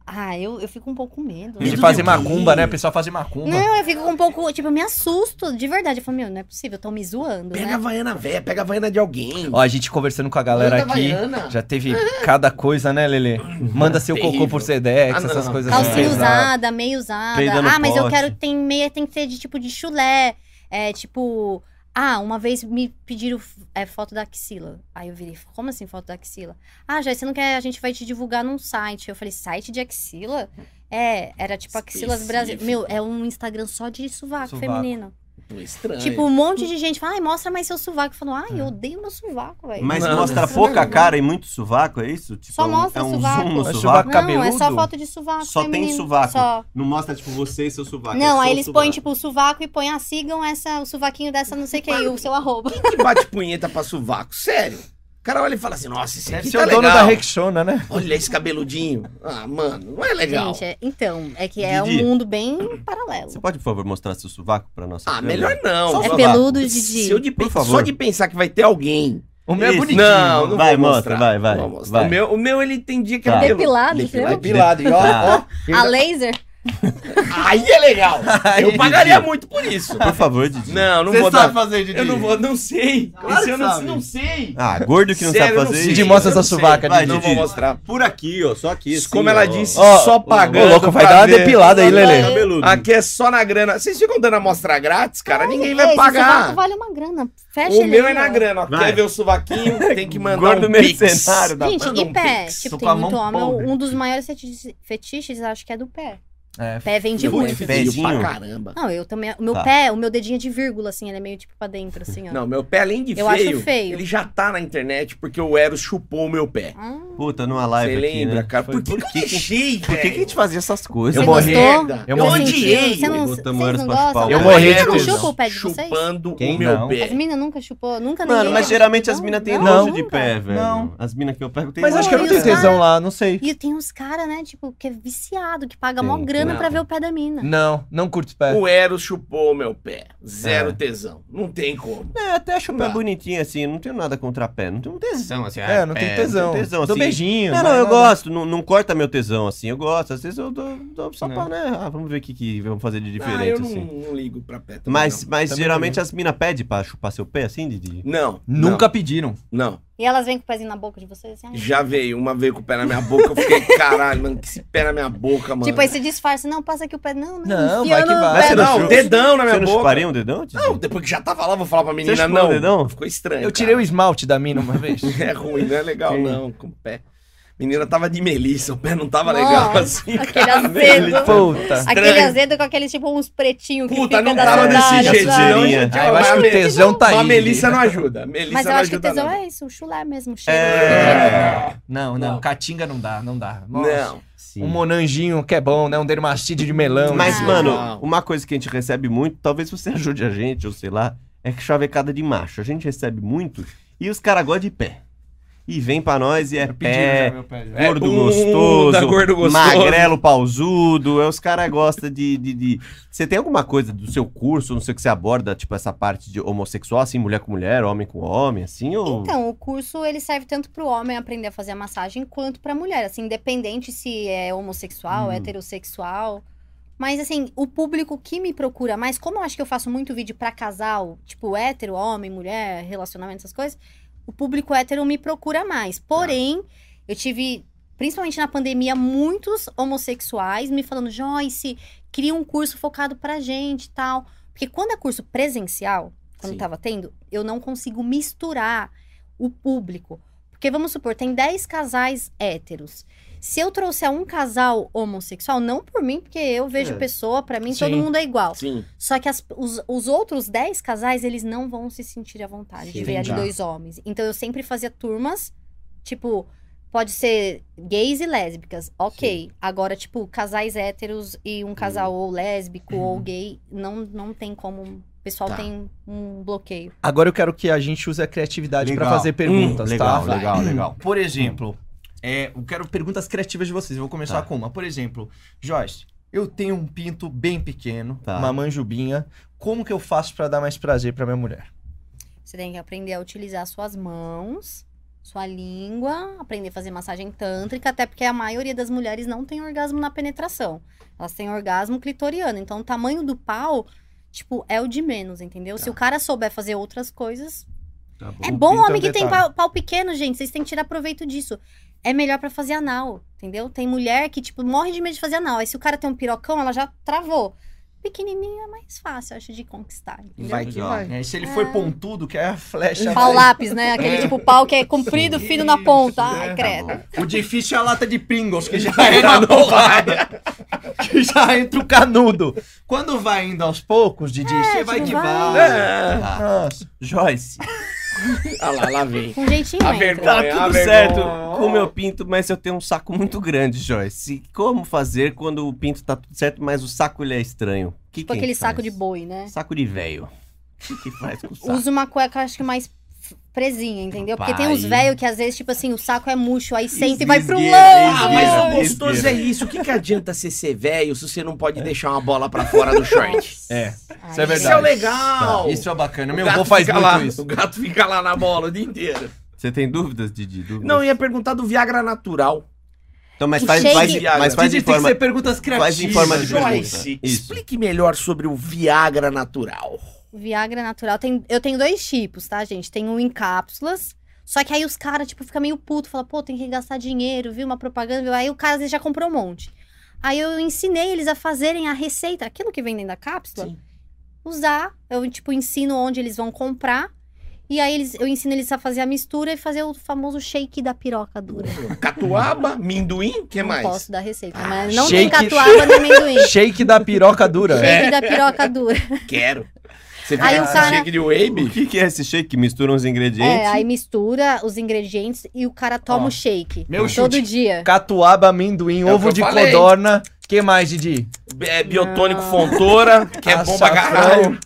Ah, eu, eu fico um pouco com medo. Medo De de fazer macumba, né? O pessoal fazer macumba. Não, eu fico um pouco, tipo, eu me assusto, de verdade. Eu falo, meu, não é possível, estão me zoando, Pega a né? Havaiana velha, pega a Havaiana de alguém. Ó, a gente conversando com a galera Manda aqui. Havaiana. Já teve cada coisa, né, Lelê? Manda seu cocô Terrível. por Sedex, Ah, não, essas não. coisas Calcinha pesadas. usada, meia usada. Ah, mas eu pote. quero, tem meia, tem que ser de tipo de chulé. É tipo. Ah, uma vez me pediram é, foto da axila. Aí eu virei, como assim foto da axila? Ah, já você não quer, a gente vai te divulgar num site. Eu falei, site de axila? É, era tipo axilas Brasil. Específico. Meu, é um Instagram só de sovaco, Sovaco. feminino. Estranho. Tipo, um monte de gente fala, ai, mostra mais seu sovaco. Falou, ai, eu odeio meu sovaco, velho. Mas Não, mostra não. pouca cara e muito sovaco, é isso? Tipo, Só é um, mostra é um sovaco. zoom no sovaco. sovaco Não, é cabeludo? só foto de sovaco Só tem feminino. sovaco. Só. Não mostra, tipo, você e seu sovaco. Não, é só aí o eles sovaco. põem, tipo, o sovaco e põem, ah, sigam essa, o sovaquinho dessa não sei o que, e o seu arroba. Quem que bate punheta pra sovaco? Sério. O cara olha e fala assim, nossa, esse aqui tá o dono legal. da Rexona, né? Olha esse cabeludinho. Ah, mano, não é legal. Gente, é- então, é que é Didi. um mundo bem paralelo. Você pode, por favor, mostrar seu sovaco pra nossa Ah, câmera? melhor não. Só É peludo, Didi? Se eu de Por favor. Só de pensar que vai ter alguém. O meu é Isso. bonitinho. Não, não Vai, vou mostra, mostrar. vai, vai, Não vou mostrar. vai. O, meu, o meu, ele tem dia que Tá. é Depilado, Depilado. seu? Depilado, e ó, ó. A laser? *laughs* Aí é legal. Eu Aí, pagaria Didi. muito por isso. Por favor, Didi. Não, não Você vou sabe dar. fazer, Didi? Eu não vou, não sei. Claro Esse eu não, não sei. Ah, gordo que não Sério, sabe não fazer isso. Didi, mostra Eu essa não suvaca, Vai, Não Didi. vou mostrar. Por aqui, ó, só aqui. assim, Como ela ó. disse, Ó, só Ô, pagando. louco, vai dar uma ver. depilada aí, Lelê. Cabeludo. Aqui é só na grana. Vocês ficam dando amostra grátis, cara? Ninguém vai pagar. vale uma grana. Fecha O meu aí, é na grana. ó. Quer ver o suvaquinho? *laughs* Tem que mandar Gordo um pix. mercenário da Gente, e um pé? Tipo, tem muito homem. Um dos maiores fetiches, fetiches, acho que é do pé. É, Pé vende muito. Pezinho. pra caramba. Não, eu também. O meu Tá. pé, o meu dedinho é de vírgula, assim, ele é meio tipo pra dentro, assim, ó. Não, meu pé, além de Eu acho feio, feio. ele já tá na internet porque o Eros chupou o meu pé. Ah, Puta, numa Você live aqui, lembra, né? cara? Foi- Por que, que eu deixei, Por que, que a gente fazia essas coisas? Eu Você morri. Eu odiei. Você não, vocês não gostam? Eu morri Você de chupa o pé de vocês? Chupando Quem o meu não? pé. As minas nunca chupou, nunca Mano, ninguém- mas geralmente as minas têm não, nojo de pé, velho. Não. As minas que eu pego têm Mas acho que eu não tenho tesão lá, não sei. E tem uns caras, né, tipo, que é viciado, que paga mó grana tem. pra ver o pé da mina. Não, não curto pé. O Eros chupou o meu pé. Zero É. tesão. Não tem como. É, até acho o pé Não. bonitinho assim, não tenho nada contra pé. Não tenho tesão assim. É, não tem tesão. Não tesão Dou assim. beijinho. Não, mas não, eu gosto. Não, não corta meu tesão assim. Eu gosto. Às vezes eu dou, dou só Não. pra, né? Ah, vamos ver o que, que vamos fazer de ah, diferente eu não, assim. não ligo pra pé também, Mas, não. mas Também geralmente não. as minas pedem pra chupar seu pé assim, Didi? Não. Nunca pediram. Não. E elas vêm com o pezinho na boca de vocês, assim, ai, Já veio. Uma veio com o pé na minha boca. Eu fiquei, caralho, mano, que esse pé na minha boca, mano. Tipo, aí você disfarça, não, passa aqui o pé. Não, não, Não, vai que vai. Você não dedão na minha Você não boca. chuparia um dedão? Não, depois que já tava lá, vou falar pra menina, não. o dedão? Ficou estranho. Eu tirei o esmalte da mina uma vez. *laughs* É ruim, não é legal, Sim. não, com o pé. Menina tava de melissa, o pé não tava Nossa, legal assim. aquele cara. azedo. *laughs* Puta. Aquele Estranho. azedo com aqueles, tipo, uns pretinhos que Puta, fica não tava sandália, desse jeito, senão Seria. já Ah, eu acho que o tesão tá aí. Mas melissa não ajuda. Melissa Mas eu não acho que o tesão não. é isso, o chulé mesmo, cheiro. É. Não, não, Não. Caatinga não dá, não dá. Nossa. Não. Sim. Um monanginho que é bom, né? Um dermastide de melão. Mas, Ah. mano, Não. uma coisa que a gente recebe muito, talvez você ajude a gente, ou sei lá, é que chavecada de macho. A gente recebe muito e os caras gostam de pé. E vem pra nós e é pé, É, gordo bunda, gostoso, gordo gostoso. magrelo pausudo. É, os caras gostam de, de, de- Você tem alguma coisa do seu curso, não sei o que você aborda, tipo, essa parte de homossexual, assim, mulher com mulher, homem com homem, assim, ou... Então, o curso ele serve tanto pro homem aprender a fazer a massagem quanto pra mulher, assim, independente se é homossexual, Hum. heterossexual. Mas assim, o público que me procura mais, como eu acho que eu faço muito vídeo pra casal, tipo hétero, homem, mulher, relacionamento, essas coisas, o público hétero me procura mais. Porém, eu tive, principalmente na pandemia, muitos homossexuais me falando: Joyce, cria um curso focado pra gente e tal. Porque quando é curso presencial, quando Sim. tava tendo, eu não consigo misturar o público. Porque vamos supor, tem 10 casais héteros. Se eu trouxer um casal homossexual, não por mim, porque eu vejo É. pessoa, pra mim Sim. todo mundo é igual. Sim. Só que as- os, os outros 10 casais, eles não vão se sentir à vontade de Sim, ver ali dois homens. Então eu sempre fazia turmas, tipo, pode ser gays e lésbicas, ok. Agora, tipo, casais héteros e um casal ou lésbico ou gay, não, não tem como. O pessoal Tá. tem um bloqueio. Agora eu quero que a gente use a criatividade pra Legal. fazer perguntas, Hum, legal, tá? legal, legal. Por exemplo, é, eu quero perguntas criativas de vocês. Eu vou começar Tá. com uma. Por exemplo, Joyce, eu tenho um pinto bem pequeno, Tá. uma manjubinha. Como que eu faço pra dar mais prazer pra minha mulher? Você tem que aprender a utilizar suas mãos, sua língua, aprender a fazer massagem tântrica, até porque a maioria das mulheres não tem orgasmo na penetração. Elas têm orgasmo clitoriano. Então, o tamanho do pau, tipo, é o de menos, entendeu? Se o cara souber fazer outras coisas. Tá É O bom é homem que tem pau, pau pequeno, gente. Vocês têm que tirar proveito disso. É melhor pra fazer anal, entendeu? Tem mulher que, tipo, morre de medo de fazer anal. Aí se o cara tem um pirocão, ela já travou. Pequenininho é mais fácil, eu acho, de conquistar, entendeu? Vai que vai. É, se ele for pontudo, que é a flecha. Pau vai- lápis, né? Aquele É. tipo pau que é comprido, fino na ponta. Ai, é. credo. O difícil é a lata de Pringles, que já é na porrada. que já entra o canudo. Quando vai indo aos poucos, Didi, você vai tipo, que vai. vai. É. Nossa. Joyce, Ah lá, lá vem. Com jeitinho A vergonha. tá a tudo vergonha. certo com o meu pinto, mas eu tenho um saco muito grande, Joyce. Como fazer quando o pinto tá tudo certo, mas o saco ele é estranho? Que Tipo que aquele saco de boi, né? Saco de velho. O que, faz com o saco? Usa uma cueca, acho que mais presinha, entendeu? Porque tem uns Pai. velhos que às vezes, tipo assim, o saco é murcho, aí senta e vai pro longe. Ah, mas o gostoso é isso. O que, que adianta você ser velho se você não pode deixar uma bola pra fora do short? É, isso é Isso é verdade. o legal. Isso é bacana. O Meu gato avô faz fica muito lá, isso. O gato fica lá na bola o dia inteiro. Você tem dúvidas, Didi? Dúvidas? Não, eu ia perguntar do Viagra natural. Então, mas faz, faz, mas faz Didi em tem que forma... ser perguntas criativas. faz em forma de pergunta. Joyce, Isso. explique melhor sobre o Viagra natural. Viagra natural. Tem, eu tenho dois tipos, tá, gente? Tem um em cápsulas. Só que aí os caras, tipo, ficam meio puto. Fala, pô, tem que gastar dinheiro, viu? Uma propaganda. viu? Aí o cara às vezes já comprou um monte. Aí eu ensinei eles a fazerem a receita, aquilo que vem dentro da cápsula, Sim. Usar. Eu, tipo, ensino onde eles vão comprar. E aí eles, eu ensino eles a fazer a mistura e fazer o famoso shake da piroca dura. *laughs* Catuaba, minduim, o que não mais? posso dar receita, mas não tem shake- catuaba nem amendoim. Shake da piroca dura. É. Shake da piroca dura. *laughs* Quero. Você Aí viu o cara- shake de O whey? que, que é esse shake? Mistura uns ingredientes? É, aí mistura os ingredientes e o cara toma Ó, o shake. meu todo chute. dia. Catuaba, amendoim, É o ovo de falei. codorna. Que mais, Didi? É, biotônico Não. Fontoura, que é bom pra caralho.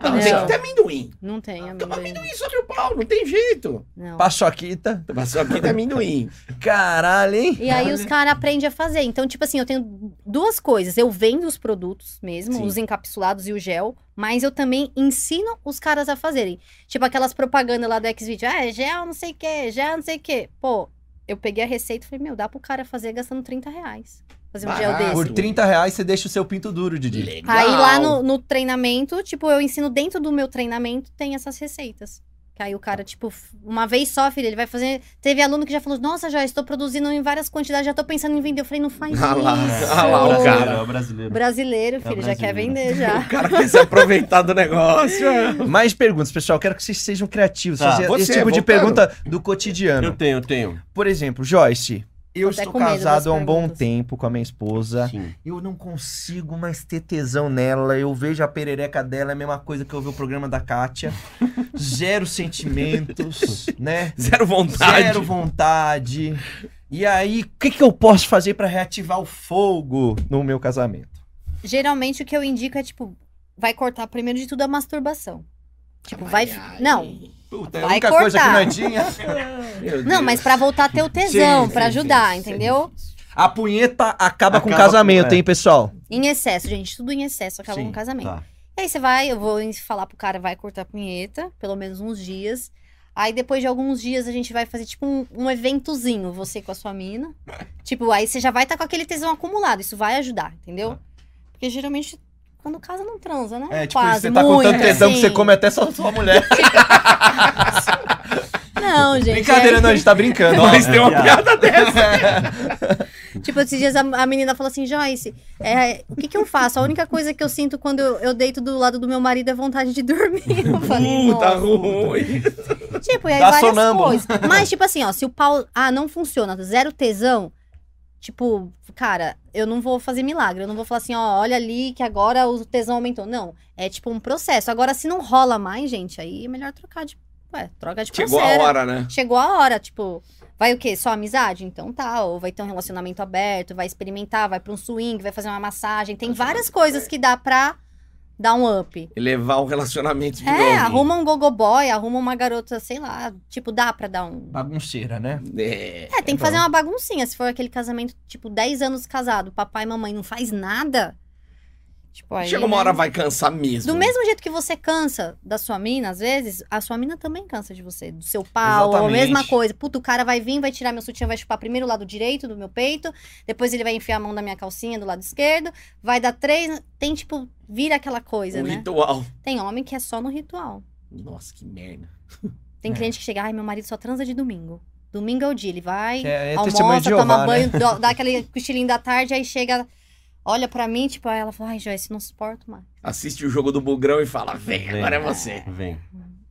Não, Não. tem que ter amendoim. Não tem Toma amendoim. amendoim sobre o pau, não tem jeito. Não. Paçoquita. Aqui tem amendoim. Caralho, hein? E aí os caras aprendem a fazer. Então, tipo assim, eu tenho duas coisas. Eu vendo os produtos mesmo, Sim. os encapsulados e o gel, mas eu também ensino os caras a fazerem. Tipo aquelas propagandas lá do Xvideo. Ah, é gel não sei o que, gel não sei o que. Pô, eu peguei a receita e falei, meu, dá pro cara fazer gastando 30 reais. Fazer um gel Barato. desse. Por 30 reais você deixa o seu pinto duro, Didi. Legal. Aí lá no, no treinamento, tipo, eu ensino dentro do meu treinamento, tem essas receitas. Que aí o cara, tipo, uma vez só, filho, ele vai fazer. Teve aluno que já falou: Nossa, já estou produzindo em várias quantidades, já tô pensando em vender. Eu falei: Não faz Ah lá, isso. ah lá o brasileiro, cara. É o brasileiro. Brasileiro, filho, já quer brasileiro. vender já. O cara quer se aproveitar do negócio. Mais perguntas, pessoal. Quero que vocês sejam criativos. Tá, fazer esse você, tipo de voltando. pergunta do Eu cotidiano. tenho, eu tenho. Por exemplo, Joyce. Eu estou casado há um bom tempo com a minha esposa. Sim. Eu não consigo mais ter tesão nela. Eu vejo a perereca dela, é a mesma coisa que eu vi o programa da Kátia. *laughs* Zero sentimentos, né? Zero vontade. Zero vontade. E aí, o que, que eu posso fazer pra reativar o fogo no meu casamento? Geralmente o que eu indico é, tipo, vai cortar primeiro de tudo a masturbação. Tipo, vai. Ai, ai. Não, Puta, é a única coisa que que *laughs* não mas pra voltar a ter o tesão, Sim, pra sim, ajudar, sim, entendeu? A punheta acaba, com o Acaba casamento, com- é. hein, pessoal? Em excesso, gente, tudo em excesso acaba Sim, com o casamento. Tá. E aí você vai, eu vou falar pro cara, vai cortar a punheta, pelo menos uns dias. Aí depois de alguns dias a gente vai fazer tipo um, um eventozinho, você com a sua mina. *laughs* Tipo, aí você já vai estar com aquele tesão acumulado, isso vai ajudar, entendeu? Porque geralmente quando casa não transa, né? É, tipo, Quase, você tá com muito, tanto tesão que assim. você come até sua, sua mulher. *laughs* Não, gente. Brincadeira, é- não, a gente tá brincando. Mas tem uma piada. piada dessa. *laughs* Tipo, esses dias a, a menina falou assim, Joyce, é, o que que eu faço? A única coisa que eu sinto quando eu, eu deito do lado do meu marido é vontade de dormir. *laughs* Eu falei, Puta "Nossa." ruim. Tipo, e aí Dá várias sonâmbulo. coisas. Mas, tipo assim, ó, se o pau. Ah, não funciona, zero tesão. Tipo, cara, eu não vou fazer milagre. Eu não vou falar assim, ó, olha ali que agora o tesão aumentou. Não. É tipo um processo. Agora, se não rola mais, gente, aí é melhor trocar de. Ué, troca de Chegou a parceira. hora, né? Chegou a hora, tipo. Vai o quê? Só amizade? Então tá. Ou vai ter um relacionamento aberto, vai experimentar, vai pra um swing, vai fazer uma massagem. Tem várias coisas que dá pra dar um up. E levar o relacionamento de É, novo. arruma um gogoboy, arruma uma garota, sei lá. Tipo, dá pra dar um. Bagunceira, né? É. É, tem que É fazer bom. uma baguncinha. Se for aquele casamento, tipo, 10 anos casado, papai e mamãe não faz nada. Tipo, aí. Chega uma né? hora, vai cansar mesmo. Do mesmo jeito que você cansa da sua mina, às vezes, a sua mina também cansa de você, do seu pau, a mesma coisa. Puta, o cara vai vir, vai tirar meu sutiã, vai chupar primeiro o lado direito do meu peito, depois ele vai enfiar a mão na minha calcinha do lado esquerdo, vai dar três. Tem, tipo, vira aquela coisa, O né? ritual. Tem homem que é só no ritual. Nossa, que merda. Tem *laughs* É. cliente que chega, ai, meu marido só transa de domingo. Domingo é o dia, ele vai, é- é almoça, de toma Jeová, né? banho, dá- dá aquele cochilinho da tarde, aí chega, olha pra mim, tipo, ela fala, ai, Joyce, não suporto mais. Assiste o jogo do Bugrão e fala, vem, Vem. agora é você. Vem.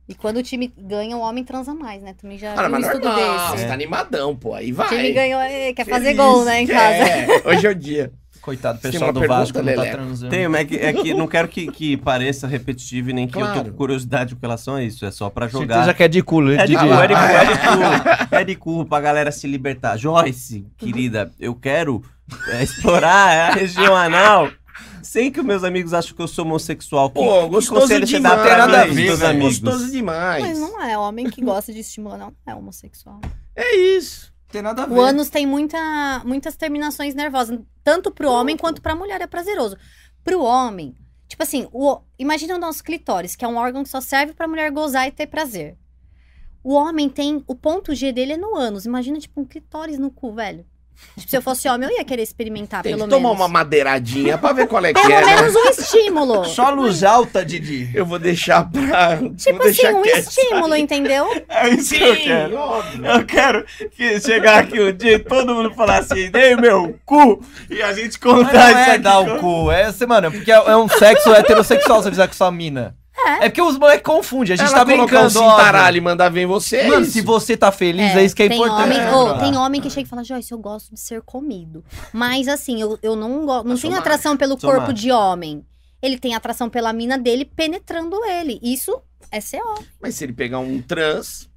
E quando o time ganha, o homem transa mais, né? Também já Cara, vi um mas estudo normal, desse. você tá animadão, pô. Aí O vai. time ganhou, é, quer fazer Feliz, gol, né, em casa. É, *laughs* hoje é o dia. Coitado, Tem pessoal do pergunta, Vasco não tá transando. Tenho, mas é que, é que não quero que, que pareça repetitivo e nem que eu Claro. tô com curiosidade com relação a isso. É só pra jogar. Certeza que é de culo. É de Didi. cu, é de cu, Ah, é de cu. É de cu pra galera se libertar. Joyce, querida, eu quero é, explorar a região anal sem que os meus amigos achem que eu sou homossexual. Que- Pô, que gostoso você demais. dá pra nada a ver, meus velho. amigos? Gostoso demais. Mas não é, homem que gosta de estimular não é homossexual. É isso. Tem nada a ver. O ânus tem muita, muitas terminações nervosas, tanto pro homem quanto pra mulher, é prazeroso. Pro homem, tipo assim, o, imagina o nosso clitóris, que é um órgão que só serve pra mulher gozar e ter prazer. O homem tem, o ponto G dele é no ânus. Imagina, tipo, um clitóris no cu, velho. Tipo, se eu fosse homem, eu ia querer experimentar, Tem pelo que tomar uma madeiradinha pra ver qual é que Pelo é, né? menos um estímulo. *laughs* Só luz alta, Didi. Eu vou deixar pra... Tipo vou assim, um quieto. estímulo, entendeu? É isso Sim, que eu quero. óbvio. Eu quero que chegar aqui um dia e todo mundo falar assim, dei meu cu, e a gente Mas contar não isso é aqui. dar o cu, é, você, mano, porque é é um sexo heterossexual você fizer com sua mina. É porque os moleques confundem, a gente Ela tá brincando. um cintaralho e mandar ver você, é Mano, se você tá feliz, é, isso que é tem importante. Homem, brother? tem homem que chega e fala, Joyce, eu gosto de ser comido. Mas assim, eu, eu não gosto. Não tenho atração pelo Sou corpo de homem. Ele tem atração pela mina dele penetrando ele. Isso é CO. Mas se ele pegar um trans,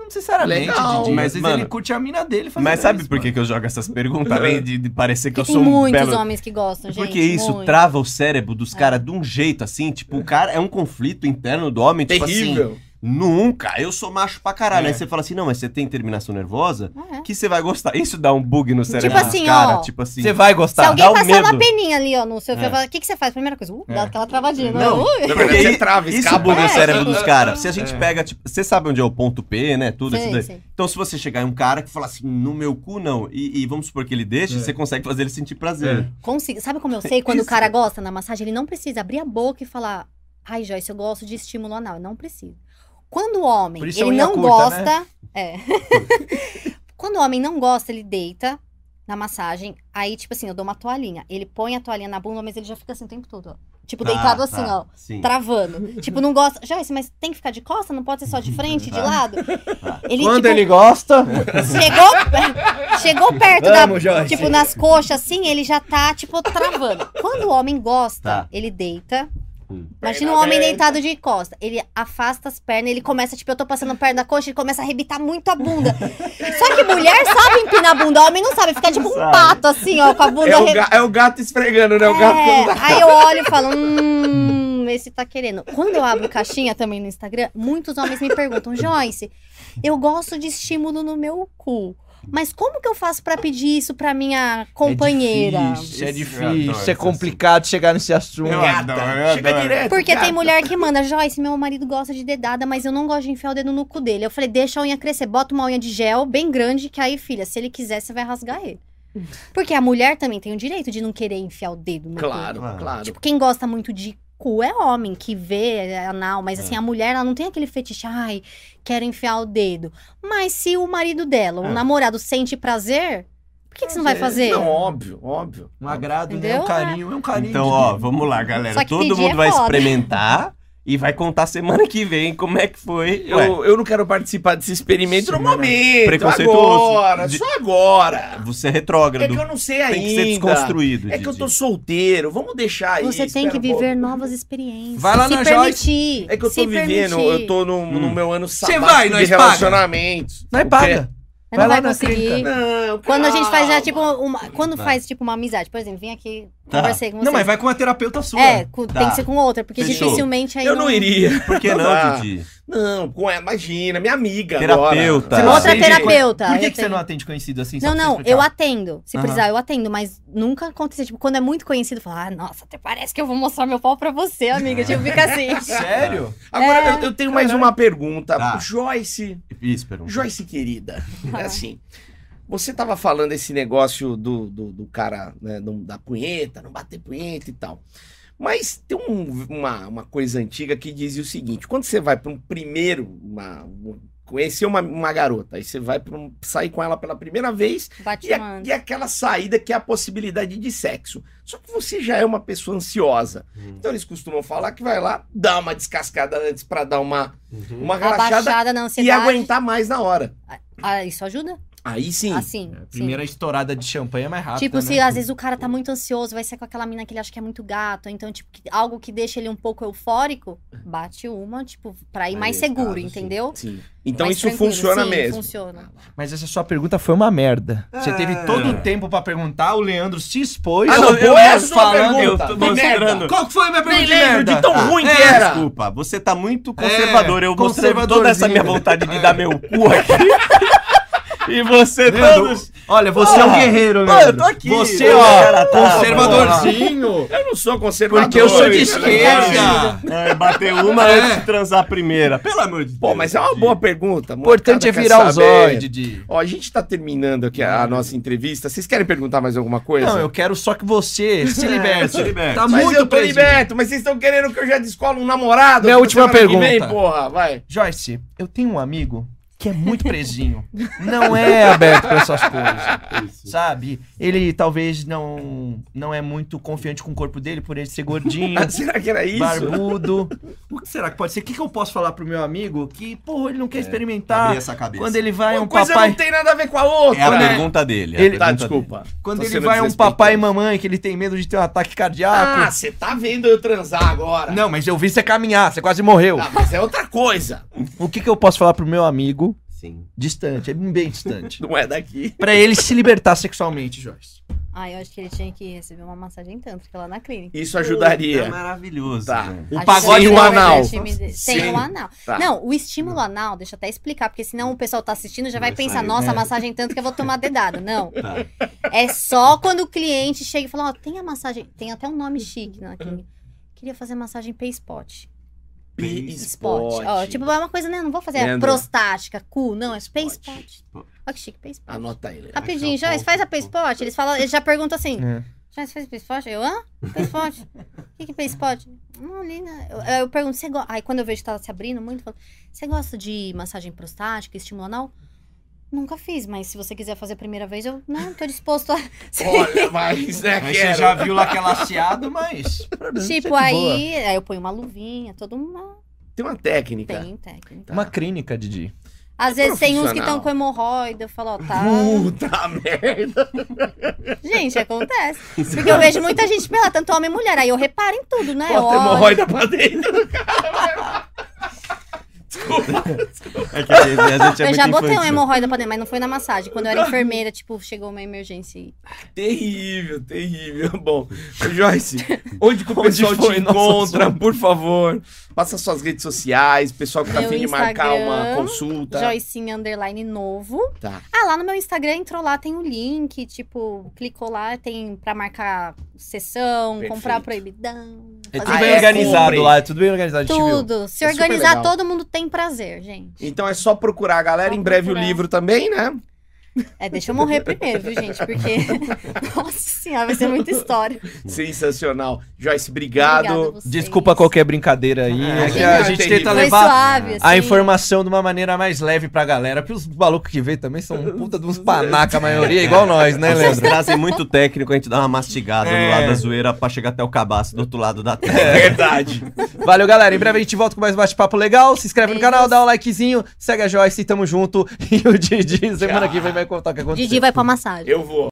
Não necessariamente, Legal, Didi. mas, Às vezes mano, ele curte a mina dele fazendo Mas sabe isso, por que, mano. que eu jogo essas perguntas? Além de, de parecer que Porque eu sou um muitos belo... homens que gostam, gente. Porque isso muito. trava o cérebro dos caras de um jeito assim, tipo, o cara é um conflito interno do homem, tipo assim, terrível. Nunca, eu sou macho pra caralho. É. Aí você fala assim, não, mas você tem terminação nervosa, É. que você vai gostar. Isso dá um bug no cérebro Tipo dos assim, caras, ó, tipo assim. Você vai Se gostar. alguém dá um passar uma medo. peninha ali, ó, no seu É. o que, que você faz? Primeira coisa, uh, dá É. aquela travadinha. Não. Não. Verdade, Porque você trava, Isso escapa. buga É, o cérebro dos caras. Se a gente É. pega, tipo, você sabe onde é o ponto P, né? Tudo isso Sim, daí. sim. Então, se você chegar em um cara que fala assim, no meu cu não, e, e vamos supor que ele deixe, É. você consegue fazer ele sentir prazer. Consigo. Sabe como eu sei? Quando Isso. o cara gosta na massagem, ele não precisa abrir a boca e falar, ai, Joyce, eu gosto de estímulo anal. Não precisa. Quando o homem, ele unha não curta, né? gosta. É. *laughs* Quando o homem não gosta, ele deita na massagem. Aí, tipo assim, eu dou uma toalhinha. Ele põe a toalhinha na bunda, mas ele já fica assim o tempo todo, ó. Tipo, Tá, deitado assim, tá, ó. Sim. Travando. tipo, não gosta. Joyce, mas tem que ficar de costa? Não pode ser só de frente, de Tá. *laughs* lado? Ele, Quando tipo, ele gosta. chegou, chegou perto da, Vamos, Joyce. Tipo, nas coxas, assim, ele já tá, tipo, travando. Quando o homem gosta, Tá. ele deita. Hum. Imagina um Perna homem aberta. deitado de costa. Ele afasta as pernas, ele começa, tipo, eu tô passando perto da coxa, ele começa a arrebitar muito a bunda. *laughs* Só que mulher sabe empinar a bunda, homem não sabe. Fica tipo um Sabe. pato, assim, ó, com a bunda É o, ga- é o gato esfregando, né? O gato É, dá- Aí eu *laughs* olho e falo, hum, esse tá querendo. Quando eu abro caixinha também no Instagram, muitos homens me perguntam, Joyce, eu gosto de estímulo no meu cu. Mas como que eu faço pra pedir isso pra minha companheira? É difícil, é Isso, eu difícil, adoro é esse complicado chegar nesse assunto. Eu adoro, eu Chega adoro. direto. Porque tem gato. mulher que manda, Joyce, meu marido gosta de dedada, mas eu não gosto de enfiar o dedo no cu dele. Eu falei, deixa a unha crescer, bota uma unha de gel bem grande, que aí, filha, se ele quiser, você vai rasgar ele. Porque a mulher também tem o direito de não querer enfiar o dedo no cu. Claro, Claro. claro. Tipo, quem gosta muito de cu é homem, que vê é anal, mas assim, a mulher, ela não tem aquele fetiche, ai, quero enfiar o dedo. Mas se o marido dela, o É. namorado, sente prazer, por que, que você não vai fazer? Não, óbvio, óbvio. Um agrado, né? Um carinho, é um carinho. Então, ó, vamos lá, galera. Todo mundo é vai foda. experimentar e vai contar semana que vem como é que foi. Ué, Eu, eu não quero participar desse experimento no momento. Preconceituoso. Agora, De- só agora. você é É retrógrado. que eu não sei ainda. Tem que ser desconstruído. É que eu tô Didi. solteiro. Vamos deixar aí. Você tem que um viver novas experiências. Vai lá se na permitir. É que eu tô se vivendo, permitir. eu tô no, no Hum. meu ano Você sabático vai, de nós paga. relacionamentos. Não é paga. Você Vai não lá vai na conseguir. Não, Quando a gente faz já, calma. tipo, uma, quando Vai. faz, tipo, uma amizade. Por exemplo, vim aqui, Tá. conversei com você. Não, mas vai com uma terapeuta sua. É, com- Tá. tem que ser com outra, porque Fechou. dificilmente aí Eu não iria. *laughs* Por que não. Didi? Não, com ela, imagina, minha amiga Terapeuta. agora. Não Outra atende- terapeuta. Por que, que você não atende conhecido assim? Não, não, eu atendo. Se Aham. precisar, eu atendo, mas nunca aconteceu. Tipo, quando é muito conhecido, fala, ah, nossa, até parece que eu vou mostrar meu pau pra você, amiga. Tipo, fica assim. *laughs* Sério? Agora, É. eu, eu tenho mais uma pergunta. Tá. Joyce, Isso, pergunta. Joyce querida, é assim, você tava falando esse negócio do, do, do cara, né, do- da punheta, não bater punheta e tal. Mas tem um- uma, uma coisa antiga que dizia o seguinte: quando você vai para um primeiro, uma, um- conhecer uma, uma garota, aí você vai pra um- sair com ela pela primeira vez, Bate e, a- e aquela saída que é a possibilidade de sexo. Só que você já é uma pessoa ansiosa. Hum. Então eles costumam falar que vai lá, dar uma descascada antes para dar uma, Uhum. uma relaxada e aguentar mais na hora. Ah, isso ajuda? Aí sim. Assim. É, a sim. primeira estourada de champanhe é mais rápida, Tipo, se né? às vezes o cara tá muito ansioso, vai ser com aquela mina que ele acha que é muito gato. Então, tipo, que- algo que deixa ele um pouco eufórico, bate uma, tipo, pra ir Aí mais nesse seguro, caso, sim. entendeu? Sim. Então Mais isso tranquilo. funciona Sim, mesmo. funciona. Mas essa sua pergunta foi uma merda. Você É. teve todo o tempo pra perguntar, o Leandro se expôs. Ah, não, eu- boa eu falando- pergunta. eu tô Que mostrando. Qual que foi a minha pergunta de lembro merda? de tão Ah, ruim que é, era. Desculpa, você tá muito conservador. eu mostrei toda essa minha vontade de É. dar meu cu aqui. *laughs* e você Leandro, todos. Olha, você é um guerreiro, Leandro. eu tô aqui. Você, ó, cara tá- conservadorzinho. *laughs* Eu não sou conservador. Porque eu sou de esquerda. É, bater uma É. antes de transar a primeira. Pelo amor de Deus. Pô, mas é uma boa pergunta. O importante é virar os olhos, Didi. Ó, a gente tá terminando aqui a, a nossa entrevista. Vocês querem perguntar mais alguma coisa? Não, eu quero só que você se liberte. Se liberte. Tá mas muito eu tô presente. liberto, mas vocês estão querendo que eu já descolo um namorado? Minha última pergunta. Vem, porra, vai. Joyce, eu tenho um amigo que é muito presinho. *laughs* Não é aberto pra essas coisas. Sabe? Ele talvez não não é muito confiante com o corpo dele por ele ser gordinho. *laughs* Será que era isso? Barbudo. O que será que pode ser? O que, que eu posso falar pro meu amigo que, porra, ele não quer experimentar? Abrir essa cabeça. Quando ele vai Uma um coisa papai. não tem nada a ver com a outra, É a né? pergunta dele. é a Ele- Tá, pergunta desculpa. Quando Tô ele sendo vai um papai e mamãe que ele tem medo de ter um ataque cardíaco. Ah, você tá vendo eu transar agora. não, mas eu vi você caminhar, você quase morreu. Ah, mas é outra coisa. O que, que eu posso falar pro meu amigo. Sim. distante, é bem distante, *laughs* Não é daqui. Pra ele se libertar sexualmente, Joyce? Ah, eu acho que ele tinha que receber uma massagem tântrica lá na clínica. Isso ajudaria. É maravilhoso. Tá. né? Acho pagode e ele anal. Tem o anal. Tá. Não, o estímulo anal, deixa eu até explicar, porque senão o pessoal tá assistindo já vai Vai pensar, sair, nossa, né? massagem tântrica eu vou tomar dedada. Não. *laughs* Tá. É só quando o cliente chega e fala, ó, tem a massagem, tem até um nome chique na clínica. Queria fazer massagem P-spot. Spot. Ó, tipo, é uma coisa, né? Não vou fazer Lembra? prostática, cu, não, é P-spot. Olha que chique, P-spot. Anota aí. Leandro. Rapidinho, Joyce, faz a pô, P-spot. Eles falam, eles já perguntam assim, É. Joyce, faz P-spot? Eu, hã? P-spot? O *laughs* que que é P-spot? Não, ali, né? Eu, eu pergunto, você gosta... Aí quando eu vejo que tá se abrindo muito, eu falo, você gosta de massagem prostática, estímulo anal? Nunca fiz, mas se você quiser fazer a primeira vez, eu não tô disposto a. *laughs* Olha, *laughs* mas Mas quero. você já viu lá que é laceado, mas. *laughs* tipo, aí, aí eu ponho uma luvinha, toda uma. Tem uma técnica. Tem técnica. Uma clínica, Didi. Às vezes tem uns que estão com hemorroida, eu falo, ó, tá. Puta merda. Gente, acontece. Porque eu vejo muita gente pelada, tanto homem e mulher. Aí eu reparo em tudo, né? Bota Olha. hemorroida pra dentro do cara. Desculpa. É que a gente, a gente é eu já botei uma infantil. hemorroida pra dentro, mas não foi na massagem. Quando eu era enfermeira, tipo, chegou uma emergência e. Terrível, terrível. Bom, Joyce, onde que o Onde pessoal te nossa encontra, zona? por favor? Passa suas redes sociais, pessoal que tá afim de marcar uma consulta. Joycinha Underline novo. Tá. Ah, lá no meu Instagram entrou lá, tem o link, tipo, clicou lá, tem pra marcar sessão, Perfeito. comprar proibidão. É tudo bem organizado Comprei. lá, é tudo bem organizado. Tudo. Se É organizar, todo mundo tem prazer, gente. Então é só procurar a galera. Só Em breve procurar. o livro também, né? É, deixa eu morrer primeiro, viu, gente? Porque. *laughs* Nossa senhora, vai ser muita história. Sensacional. Joyce, obrigado. Vocês. Desculpa qualquer brincadeira aí. Ah, é que que a é gente terrível. tenta levar suave, assim. a informação de uma maneira mais leve pra galera. Porque os malucos que vêm também são um puta de uns panaca, a maioria, igual nós, né, Vocês Leandro? trazem muito técnico, a gente dá uma mastigada É. no lado da zoeira pra chegar até o cabaço do outro lado da É terra. verdade. Valeu, galera. Em breve a gente volta com mais bate-papo legal. Se inscreve no Beijos. canal, dá um likezinho, segue a Joyce, tamo junto. *laughs* E o Didi, semana que vem, vai contar o que aconteceu. Didi vai pra massagem. Eu vou.